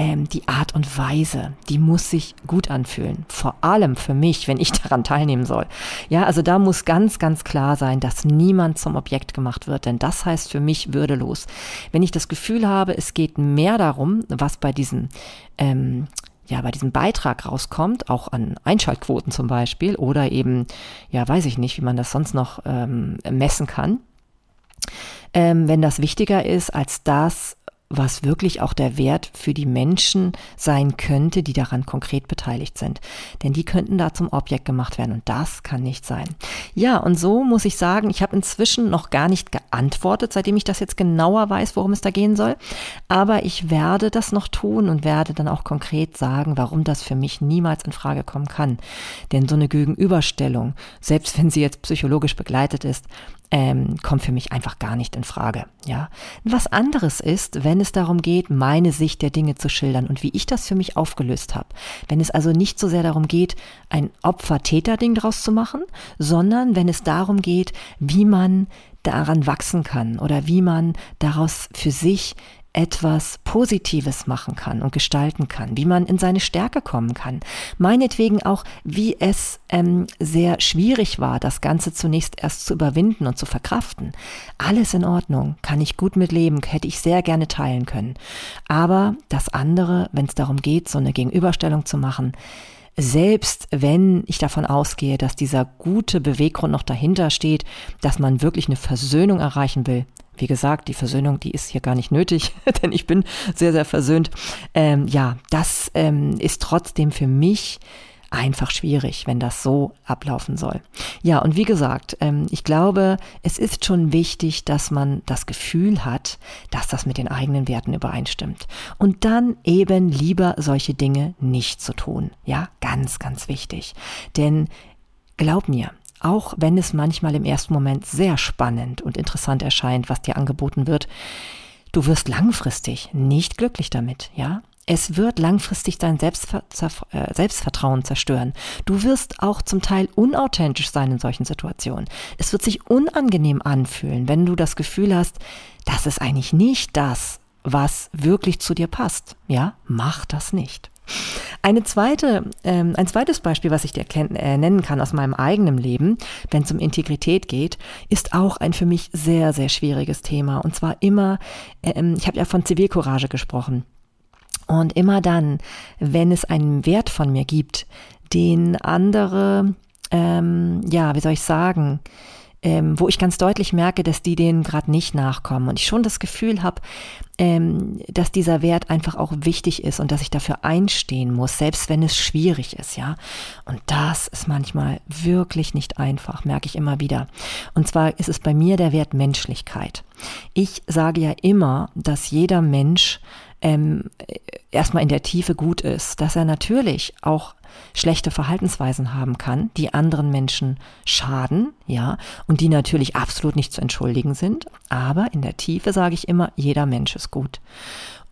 ähm, die Art und Weise, die muss sich gut anfühlen. Vor allem für mich, wenn ich daran teilnehmen soll. Ja, also da muss ganz, ganz klar sein, dass niemand zum Objekt gemacht wird, denn das heißt für mich würdelos. Wenn ich das Gefühl habe, es geht mehr darum, was bei diesem ähm, ja, bei diesem Beitrag rauskommt, auch an Einschaltquoten zum Beispiel, oder eben, ja, weiß ich nicht, wie man das sonst noch ähm, messen kann. Ähm, wenn das wichtiger ist als das, was wirklich auch der Wert für die Menschen sein könnte, die daran konkret beteiligt sind. Denn die könnten da zum Objekt gemacht werden und das kann nicht sein. Ja, und so muss ich sagen, ich habe inzwischen noch gar nicht geantwortet, seitdem ich das jetzt genauer weiß, worum es da gehen soll. Aber ich werde das noch tun und werde dann auch konkret sagen, warum das für mich niemals in Frage kommen kann. Denn so eine Gegenüberstellung, selbst wenn sie jetzt psychologisch begleitet ist, ähm, kommt für mich einfach gar nicht in Frage. Ja, was anderes ist, wenn es darum geht, meine Sicht der Dinge zu schildern und wie ich das für mich aufgelöst habe. Wenn es also nicht so sehr darum geht, ein Opfer-Täter-Ding draus zu machen, sondern wenn es darum geht, wie man daran wachsen kann oder wie man daraus für sich etwas Positives machen kann und gestalten kann, wie man in seine Stärke kommen kann. Meinetwegen auch, wie es ähm, sehr schwierig war, das Ganze zunächst erst zu überwinden und zu verkraften. Alles in Ordnung, kann ich gut mitleben, hätte ich sehr gerne teilen können. Aber das andere, wenn es darum geht, so eine Gegenüberstellung zu machen, selbst wenn ich davon ausgehe, dass dieser gute Beweggrund noch dahinter steht, dass man wirklich eine Versöhnung erreichen will, wie gesagt, die Versöhnung, die ist hier gar nicht nötig, denn ich bin sehr, sehr versöhnt. Ähm, ja, das ähm, ist trotzdem für mich einfach schwierig, wenn das so ablaufen soll. Ja, und wie gesagt, ähm, ich glaube, es ist schon wichtig, dass man das Gefühl hat, dass das mit den eigenen Werten übereinstimmt. Und dann eben lieber solche Dinge nicht zu tun. Ja, ganz, ganz wichtig. Denn glaub mir, auch wenn es manchmal im ersten Moment sehr spannend und interessant erscheint, was dir angeboten wird, du wirst langfristig nicht glücklich damit, ja? Es wird langfristig dein Selbstver äh, Selbstvertrauen zerstören. Du wirst auch zum Teil unauthentisch sein in solchen Situationen. Es wird sich unangenehm anfühlen, wenn du das Gefühl hast, das ist eigentlich nicht das, was wirklich zu dir passt. Ja, mach das nicht. Eine zweite, ähm, ein zweites Beispiel, was ich dir äh, nennen kann aus meinem eigenen Leben, wenn es um Integrität geht, ist auch ein für mich sehr, sehr schwieriges Thema. Und zwar immer, ähm, ich habe ja von Zivilcourage gesprochen. Und immer dann, wenn es einen Wert von mir gibt, den andere, ähm, ja, wie soll ich sagen, ähm, wo ich ganz deutlich merke, dass die denen gerade nicht nachkommen und ich schon das Gefühl habe, ähm, dass dieser Wert einfach auch wichtig ist und dass ich dafür einstehen muss, selbst wenn es schwierig ist, ja. Und das ist manchmal wirklich nicht einfach, merke ich immer wieder. Und zwar ist es bei mir der Wert Menschlichkeit. Ich sage ja immer, dass jeder Mensch ähm, erstmal in der Tiefe gut ist, dass er natürlich auch schlechte Verhaltensweisen haben kann, die anderen Menschen schaden, ja, und die natürlich absolut nicht zu entschuldigen sind. Aber in der Tiefe sage ich immer, jeder Mensch ist gut.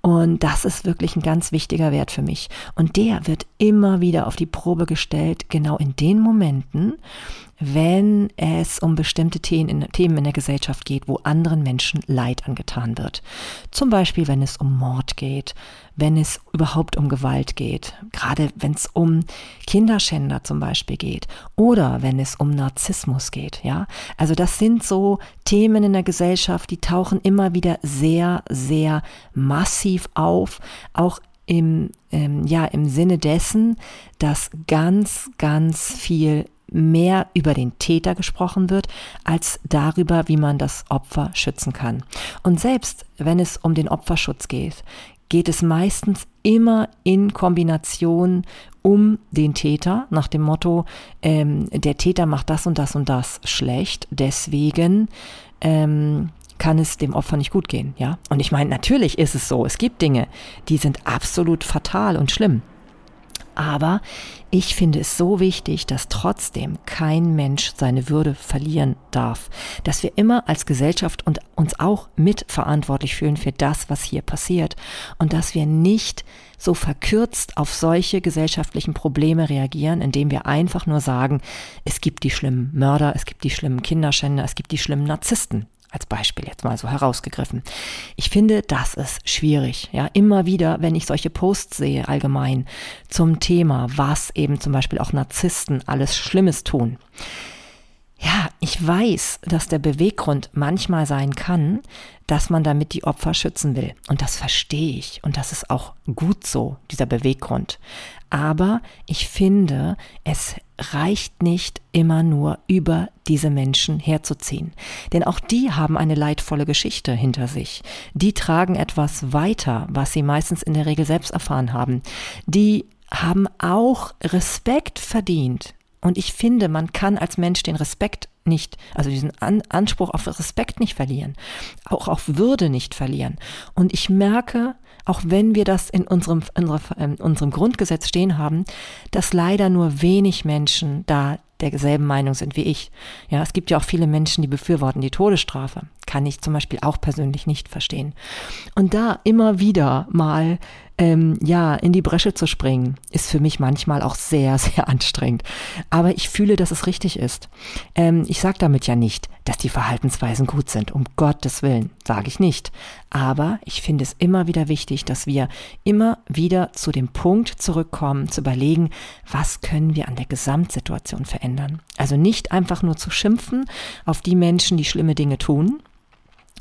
Und das ist wirklich ein ganz wichtiger Wert für mich. Und der wird immer wieder auf die Probe gestellt, genau in den Momenten, wenn es um bestimmte Themen in, Themen in der Gesellschaft geht, wo anderen Menschen Leid angetan wird. Zum Beispiel, wenn es um Mord geht, wenn es überhaupt um Gewalt geht, gerade wenn es um Kinderschänder zum Beispiel geht oder wenn es um Narzissmus geht, ja. Also das sind so Themen in der Gesellschaft, die tauchen immer wieder sehr, sehr massiv auf, auch im, ähm, ja, im Sinne dessen, dass ganz, ganz viel mehr über den Täter gesprochen wird, als darüber, wie man das Opfer schützen kann. Und selbst wenn es um den Opferschutz geht, geht es meistens immer in Kombination um den Täter, nach dem Motto, ähm, der Täter macht das und das und das schlecht, deswegen ähm, kann es dem Opfer nicht gut gehen, ja. Und ich meine, natürlich ist es so, es gibt Dinge, die sind absolut fatal und schlimm. Aber ich finde es so wichtig, dass trotzdem kein Mensch seine Würde verlieren darf. Dass wir immer als Gesellschaft und uns auch mitverantwortlich fühlen für das, was hier passiert. Und dass wir nicht so verkürzt auf solche gesellschaftlichen Probleme reagieren, indem wir einfach nur sagen, es gibt die schlimmen Mörder, es gibt die schlimmen Kinderschänder, es gibt die schlimmen Narzissten als Beispiel jetzt mal so herausgegriffen. Ich finde, das ist schwierig. Ja, immer wieder, wenn ich solche Posts sehe, allgemein zum Thema, was eben zum Beispiel auch Narzissten alles Schlimmes tun. Ja, ich weiß, dass der Beweggrund manchmal sein kann, dass man damit die Opfer schützen will. Und das verstehe ich. Und das ist auch gut so, dieser Beweggrund. Aber ich finde, es reicht nicht immer nur über diese Menschen herzuziehen. Denn auch die haben eine leidvolle Geschichte hinter sich. Die tragen etwas weiter, was sie meistens in der Regel selbst erfahren haben. Die haben auch Respekt verdient. Und ich finde, man kann als Mensch den Respekt nicht, also diesen An Anspruch auf Respekt nicht verlieren, auch auf Würde nicht verlieren. Und ich merke, auch wenn wir das in unserem, in unserem Grundgesetz stehen haben, dass leider nur wenig Menschen da derselben Meinung sind wie ich. Ja, es gibt ja auch viele Menschen, die befürworten die Todesstrafe. Kann ich zum Beispiel auch persönlich nicht verstehen. Und da immer wieder mal ähm, ja, in die Bresche zu springen, ist für mich manchmal auch sehr, sehr anstrengend. Aber ich fühle, dass es richtig ist. Ähm, ich sage damit ja nicht, dass die Verhaltensweisen gut sind, um Gottes Willen, sage ich nicht. Aber ich finde es immer wieder wichtig, dass wir immer wieder zu dem Punkt zurückkommen, zu überlegen, was können wir an der Gesamtsituation verändern. Also nicht einfach nur zu schimpfen auf die Menschen, die schlimme Dinge tun,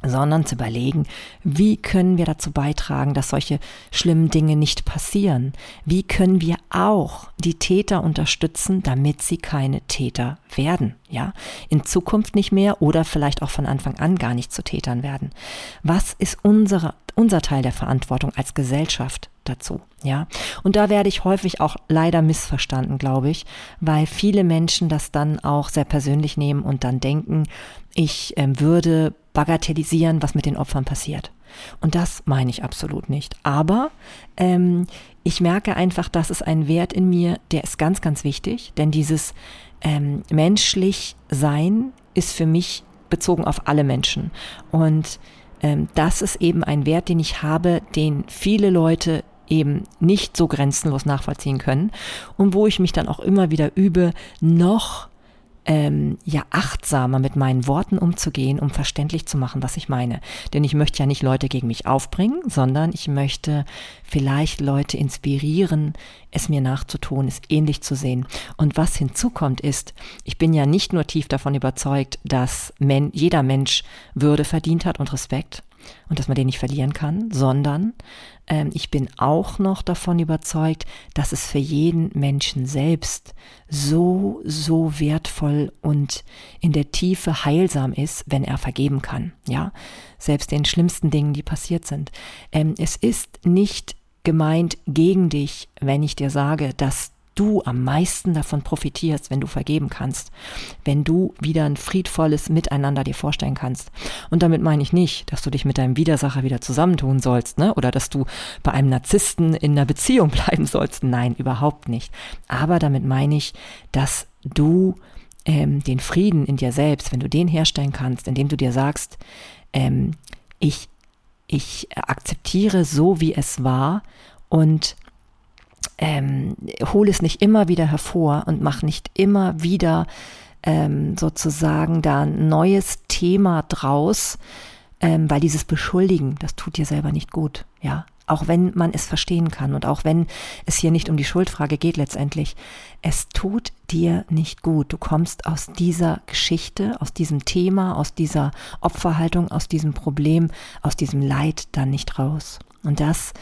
sondern zu überlegen, wie können wir dazu beitragen, dass solche schlimmen Dinge nicht passieren? Wie können wir auch die Täter unterstützen, damit sie keine Täter werden? Ja, in Zukunft nicht mehr oder vielleicht auch von Anfang an gar nicht zu Tätern werden. Was ist unsere, unser Teil der Verantwortung als Gesellschaft dazu? Ja, und da werde ich häufig auch leider missverstanden, glaube ich, weil viele Menschen das dann auch sehr persönlich nehmen und dann denken, ich ähm, würde bagatellisieren, was mit den Opfern passiert. Und das meine ich absolut nicht. Aber ähm, ich merke einfach, dass es ein Wert in mir, der ist ganz, ganz wichtig, denn dieses ähm, menschlich Sein ist für mich bezogen auf alle Menschen. Und ähm, das ist eben ein Wert, den ich habe, den viele Leute eben nicht so grenzenlos nachvollziehen können und wo ich mich dann auch immer wieder übe, noch ähm, ja achtsamer mit meinen Worten umzugehen, um verständlich zu machen, was ich meine. Denn ich möchte ja nicht Leute gegen mich aufbringen, sondern ich möchte vielleicht Leute inspirieren, es mir nachzutun, es ähnlich zu sehen. Und was hinzukommt ist, ich bin ja nicht nur tief davon überzeugt, dass men jeder Mensch Würde verdient hat und Respekt, und dass man den nicht verlieren kann, sondern ähm, ich bin auch noch davon überzeugt, dass es für jeden Menschen selbst so, so wertvoll und in der Tiefe heilsam ist, wenn er vergeben kann. Ja, selbst den schlimmsten Dingen, die passiert sind. Ähm, es ist nicht gemeint gegen dich, wenn ich dir sage, dass du am meisten davon profitierst, wenn du vergeben kannst, wenn du wieder ein friedvolles Miteinander dir vorstellen kannst. Und damit meine ich nicht, dass du dich mit deinem Widersacher wieder zusammentun sollst, ne? Oder dass du bei einem Narzissten in einer Beziehung bleiben sollst. Nein, überhaupt nicht. Aber damit meine ich, dass du ähm, den Frieden in dir selbst, wenn du den herstellen kannst, indem du dir sagst, ähm, ich, ich akzeptiere so, wie es war und ähm, hole es nicht immer wieder hervor und mach nicht immer wieder ähm, sozusagen da ein neues Thema draus, ähm, weil dieses Beschuldigen, das tut dir selber nicht gut, ja. Auch wenn man es verstehen kann und auch wenn es hier nicht um die Schuldfrage geht letztendlich, es tut dir nicht gut. Du kommst aus dieser Geschichte, aus diesem Thema, aus dieser Opferhaltung, aus diesem Problem, aus diesem Leid dann nicht raus. Und das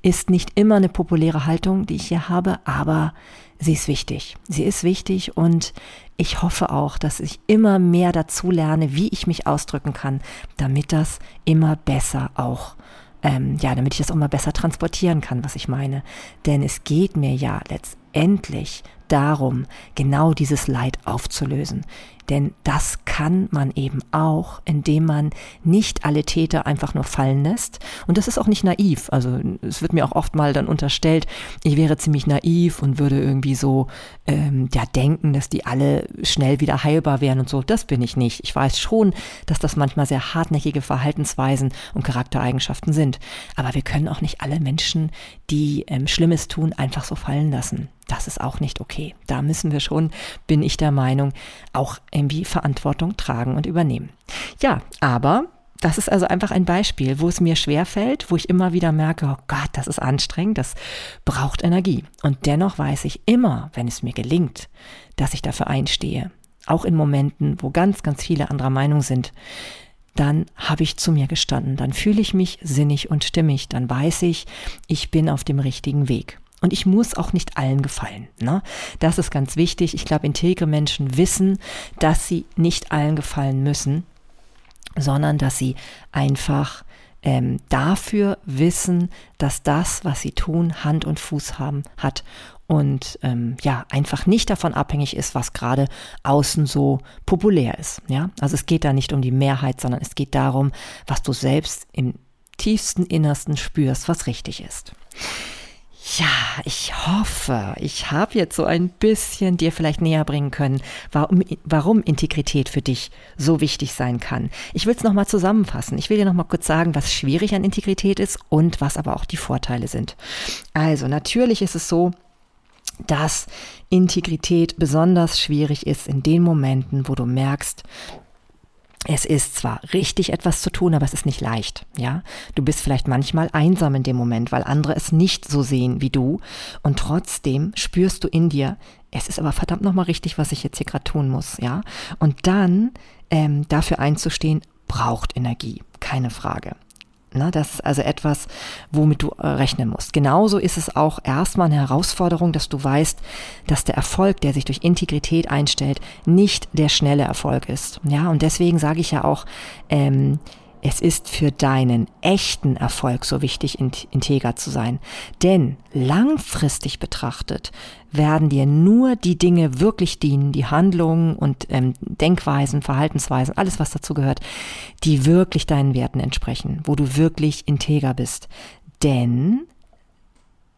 ist nicht immer eine populäre Haltung, die ich hier habe, aber sie ist wichtig. Sie ist wichtig und ich hoffe auch, dass ich immer mehr dazu lerne, wie ich mich ausdrücken kann, damit das immer besser auch ähm, ja, damit ich das auch mal besser transportieren kann, was ich meine. Denn es geht mir ja letztendlich darum, genau dieses Leid aufzulösen. Denn das kann man eben auch, indem man nicht alle Täter einfach nur fallen lässt. Und das ist auch nicht naiv. Also es wird mir auch oft mal dann unterstellt, ich wäre ziemlich naiv und würde irgendwie so ähm, ja denken, dass die alle schnell wieder heilbar wären und so. Das bin ich nicht. Ich weiß schon, dass das manchmal sehr hartnäckige Verhaltensweisen und Charaktereigenschaften sind. Aber wir können auch nicht alle Menschen, die ähm, Schlimmes tun, einfach so fallen lassen. Das ist auch nicht okay. Da müssen wir schon, bin ich der Meinung, auch irgendwie Verantwortung tragen und übernehmen. Ja, aber das ist also einfach ein Beispiel, wo es mir schwerfällt, wo ich immer wieder merke, oh Gott, das ist anstrengend, das braucht Energie. Und dennoch weiß ich immer, wenn es mir gelingt, dass ich dafür einstehe. Auch in Momenten, wo ganz, ganz viele anderer Meinung sind, dann habe ich zu mir gestanden, dann fühle ich mich sinnig und stimmig, dann weiß ich, ich bin auf dem richtigen Weg. Und ich muss auch nicht allen gefallen. Ne? Das ist ganz wichtig. Ich glaube, integre Menschen wissen, dass sie nicht allen gefallen müssen, sondern dass sie einfach ähm, dafür wissen, dass das, was sie tun, Hand und Fuß haben, hat und ähm, ja, einfach nicht davon abhängig ist, was gerade außen so populär ist. Ja, also es geht da nicht um die Mehrheit, sondern es geht darum, was du selbst im tiefsten Innersten spürst, was richtig ist. Ja, ich hoffe, ich habe jetzt so ein bisschen dir vielleicht näher bringen können, warum, warum Integrität für dich so wichtig sein kann. Ich will es nochmal zusammenfassen. Ich will dir nochmal kurz sagen, was schwierig an Integrität ist und was aber auch die Vorteile sind. Also, natürlich ist es so, dass Integrität besonders schwierig ist in den Momenten, wo du merkst, es ist zwar richtig, etwas zu tun, aber es ist nicht leicht, ja. Du bist vielleicht manchmal einsam in dem Moment, weil andere es nicht so sehen wie du und trotzdem spürst du in dir, es ist aber verdammt nochmal richtig, was ich jetzt hier gerade tun muss, ja. Und dann ähm, dafür einzustehen, braucht Energie, keine Frage. Na, das ist also etwas, womit du äh, rechnen musst. Genauso ist es auch erstmal eine Herausforderung, dass du weißt, dass der Erfolg, der sich durch Integrität einstellt, nicht der schnelle Erfolg ist. Ja, und deswegen sage ich ja auch, ähm, es ist für deinen echten Erfolg so wichtig, integer zu sein. Denn langfristig betrachtet werden dir nur die Dinge wirklich dienen, die Handlungen und ähm, Denkweisen, Verhaltensweisen, alles was dazu gehört, die wirklich deinen Werten entsprechen, wo du wirklich integer bist. Denn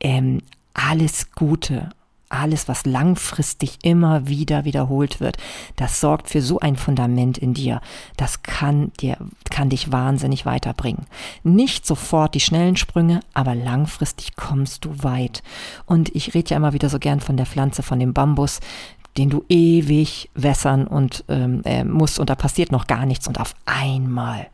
ähm, alles Gute alles, was langfristig immer wieder wiederholt wird, das sorgt für so ein Fundament in dir. Das kann dir, kann dich wahnsinnig weiterbringen. Nicht sofort die schnellen Sprünge, aber langfristig kommst du weit. Und ich rede ja immer wieder so gern von der Pflanze, von dem Bambus, den du ewig wässern und ähm, äh, musst und da passiert noch gar nichts und auf einmal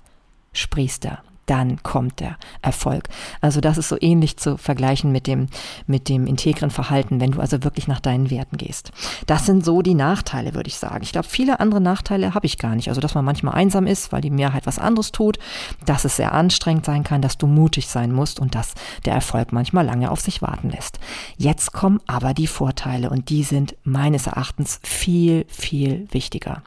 sprießt er dann kommt der Erfolg. Also das ist so ähnlich zu vergleichen mit dem, mit dem integren Verhalten, wenn du also wirklich nach deinen Werten gehst. Das sind so die Nachteile, würde ich sagen. Ich glaube, viele andere Nachteile habe ich gar nicht. Also, dass man manchmal einsam ist, weil die Mehrheit was anderes tut, dass es sehr anstrengend sein kann, dass du mutig sein musst und dass der Erfolg manchmal lange auf sich warten lässt. Jetzt kommen aber die Vorteile und die sind meines Erachtens viel, viel wichtiger.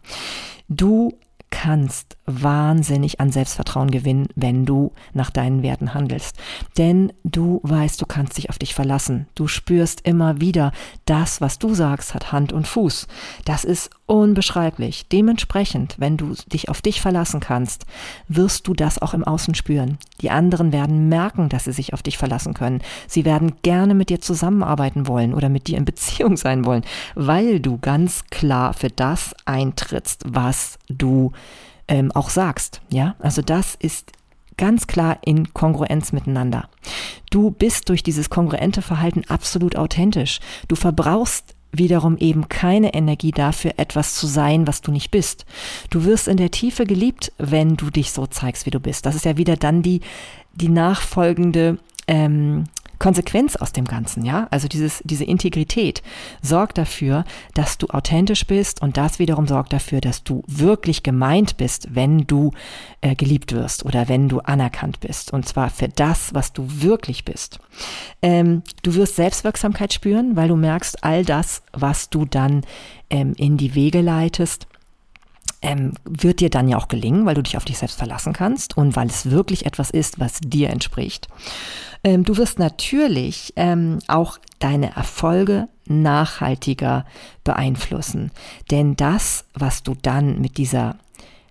Du kannst wahnsinnig an Selbstvertrauen gewinnen, wenn du nach deinen Werten handelst. Denn du weißt, du kannst dich auf dich verlassen. Du spürst immer wieder, das, was du sagst, hat Hand und Fuß. Das ist unbeschreiblich. Dementsprechend, wenn du dich auf dich verlassen kannst, wirst du das auch im Außen spüren. Die anderen werden merken, dass sie sich auf dich verlassen können. Sie werden gerne mit dir zusammenarbeiten wollen oder mit dir in Beziehung sein wollen, weil du ganz klar für das eintrittst, was du ähm, auch sagst. Ja, also das ist ganz klar in Kongruenz miteinander. Du bist durch dieses kongruente Verhalten absolut authentisch. Du verbrauchst wiederum eben keine Energie dafür, etwas zu sein, was du nicht bist. Du wirst in der Tiefe geliebt, wenn du dich so zeigst, wie du bist. Das ist ja wieder dann die, die nachfolgende ähm, Konsequenz aus dem Ganzen, ja? Also dieses, diese Integrität sorgt dafür, dass du authentisch bist und das wiederum sorgt dafür, dass du wirklich gemeint bist, wenn du äh, geliebt wirst oder wenn du anerkannt bist. Und zwar für das, was du wirklich bist. Ähm, du wirst Selbstwirksamkeit spüren, weil du merkst, all das, was du dann ähm, in die Wege leitest, ähm, wird dir dann ja auch gelingen, weil du dich auf dich selbst verlassen kannst und weil es wirklich etwas ist, was dir entspricht. Ähm, du wirst natürlich ähm, auch deine Erfolge nachhaltiger beeinflussen. Denn das, was du dann mit dieser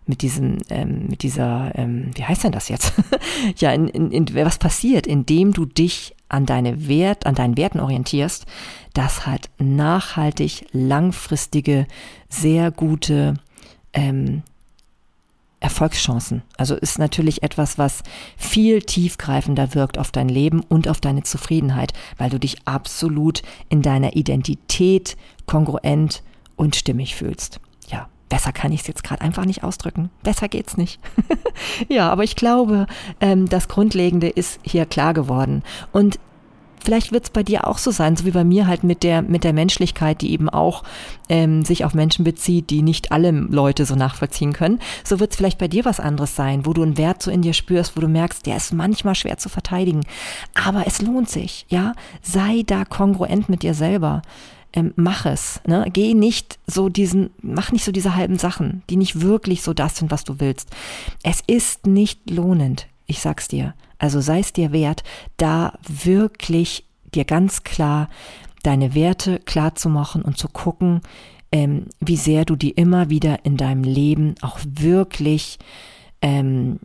mit diesem, ähm, mit dieser, ähm, wie heißt denn das jetzt? ja, in, in, in, was passiert, indem du dich an deine Wert, an deinen Werten orientierst, das hat nachhaltig, langfristige, sehr gute ähm, Erfolgschancen. Also ist natürlich etwas, was viel tiefgreifender wirkt auf dein Leben und auf deine Zufriedenheit, weil du dich absolut in deiner Identität kongruent und stimmig fühlst. Ja, besser kann ich es jetzt gerade einfach nicht ausdrücken. Besser geht's nicht. ja, aber ich glaube, ähm, das Grundlegende ist hier klar geworden. Und vielleicht wird es bei dir auch so sein, so wie bei mir halt mit der, mit der Menschlichkeit, die eben auch ähm, sich auf Menschen bezieht, die nicht alle Leute so nachvollziehen können. So wird es vielleicht bei dir was anderes sein, wo du einen Wert so in dir spürst, wo du merkst, der ist manchmal schwer zu verteidigen. Aber es lohnt sich, ja. Sei da kongruent mit dir selber. Ähm, mach es. Ne? Geh nicht so diesen, mach nicht so diese halben Sachen, die nicht wirklich so das sind, was du willst. Es ist nicht lohnend, ich sag's dir. Also sei es dir wert, da wirklich dir ganz klar deine Werte klar zu machen und zu gucken, ähm, wie sehr du die immer wieder in deinem Leben auch wirklich ähm,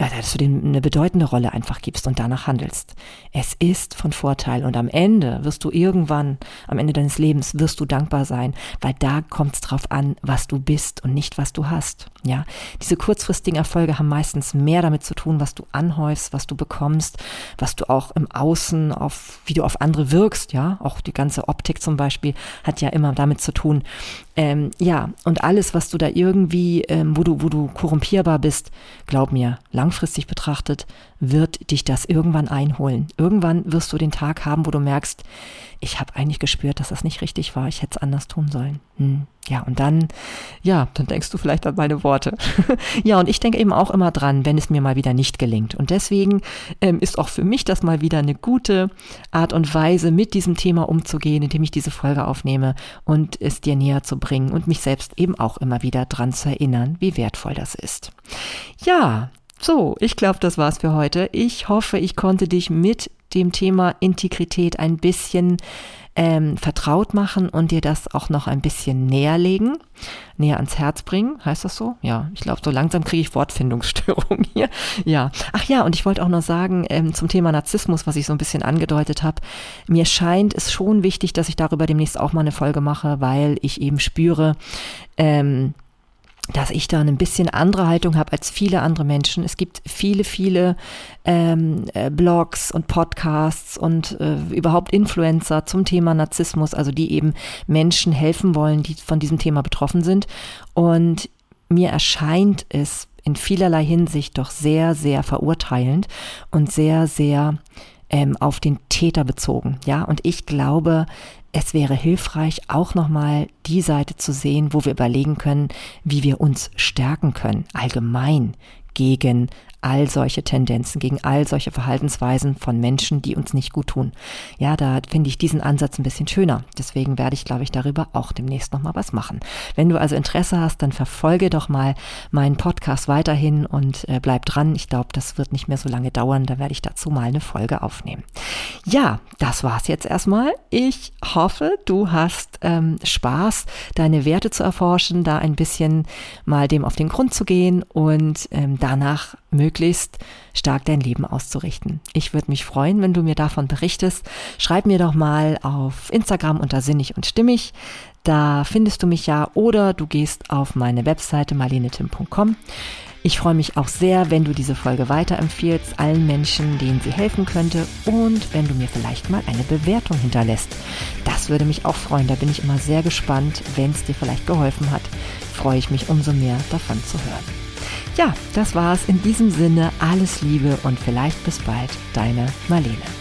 ja, dass du denen eine bedeutende Rolle einfach gibst und danach handelst. Es ist von Vorteil und am Ende wirst du irgendwann, am Ende deines Lebens wirst du dankbar sein, weil da kommt es drauf an, was du bist und nicht, was du hast. Ja, diese kurzfristigen Erfolge haben meistens mehr damit zu tun, was du anhäufst, was du bekommst, was du auch im Außen auf, wie du auf andere wirkst. Ja, auch die ganze Optik zum Beispiel hat ja immer damit zu tun. Ähm, ja, und alles, was du da irgendwie, ähm, wo du, wo du korrumpierbar bist, glaub mir, lang langfristig betrachtet, wird dich das irgendwann einholen. Irgendwann wirst du den Tag haben, wo du merkst, ich habe eigentlich gespürt, dass das nicht richtig war, ich hätte es anders tun sollen. Hm. Ja, und dann, ja, dann denkst du vielleicht an meine Worte. ja, und ich denke eben auch immer dran, wenn es mir mal wieder nicht gelingt. Und deswegen ähm, ist auch für mich das mal wieder eine gute Art und Weise, mit diesem Thema umzugehen, indem ich diese Folge aufnehme und es dir näher zu bringen und mich selbst eben auch immer wieder dran zu erinnern, wie wertvoll das ist. Ja, so, ich glaube, das war's für heute. Ich hoffe, ich konnte dich mit dem Thema Integrität ein bisschen ähm, vertraut machen und dir das auch noch ein bisschen näher legen, näher ans Herz bringen. Heißt das so? Ja, ich glaube, so langsam kriege ich Wortfindungsstörungen hier. Ja. Ach ja, und ich wollte auch noch sagen ähm, zum Thema Narzissmus, was ich so ein bisschen angedeutet habe. Mir scheint es schon wichtig, dass ich darüber demnächst auch mal eine Folge mache, weil ich eben spüre, ähm, dass ich da ein bisschen andere Haltung habe als viele andere Menschen. Es gibt viele, viele ähm, äh, Blogs und Podcasts und äh, überhaupt Influencer zum Thema Narzissmus, also die eben Menschen helfen wollen, die von diesem Thema betroffen sind. Und mir erscheint es in vielerlei Hinsicht doch sehr, sehr verurteilend und sehr, sehr ähm, auf den Täter bezogen. Ja, und ich glaube, es wäre hilfreich, auch nochmal die Seite zu sehen, wo wir überlegen können, wie wir uns stärken können, allgemein gegen all solche Tendenzen, gegen all solche Verhaltensweisen von Menschen, die uns nicht gut tun. Ja, da finde ich diesen Ansatz ein bisschen schöner. Deswegen werde ich, glaube ich, darüber auch demnächst nochmal was machen. Wenn du also Interesse hast, dann verfolge doch mal meinen Podcast weiterhin und äh, bleib dran. Ich glaube, das wird nicht mehr so lange dauern. Da werde ich dazu mal eine Folge aufnehmen. Ja, das war's jetzt erstmal. Ich hoffe, du hast ähm, Spaß, deine Werte zu erforschen, da ein bisschen mal dem auf den Grund zu gehen und ähm, danach möglichst stark dein Leben auszurichten. Ich würde mich freuen, wenn du mir davon berichtest. Schreib mir doch mal auf Instagram unter sinnig und stimmig. Da findest du mich ja oder du gehst auf meine Webseite marlenetim.com. Ich freue mich auch sehr, wenn du diese Folge weiterempfiehlst, allen Menschen, denen sie helfen könnte und wenn du mir vielleicht mal eine Bewertung hinterlässt. Das würde mich auch freuen, da bin ich immer sehr gespannt. Wenn es dir vielleicht geholfen hat, freue ich mich umso mehr davon zu hören. Ja, das war's. In diesem Sinne alles Liebe und vielleicht bis bald, deine Marlene.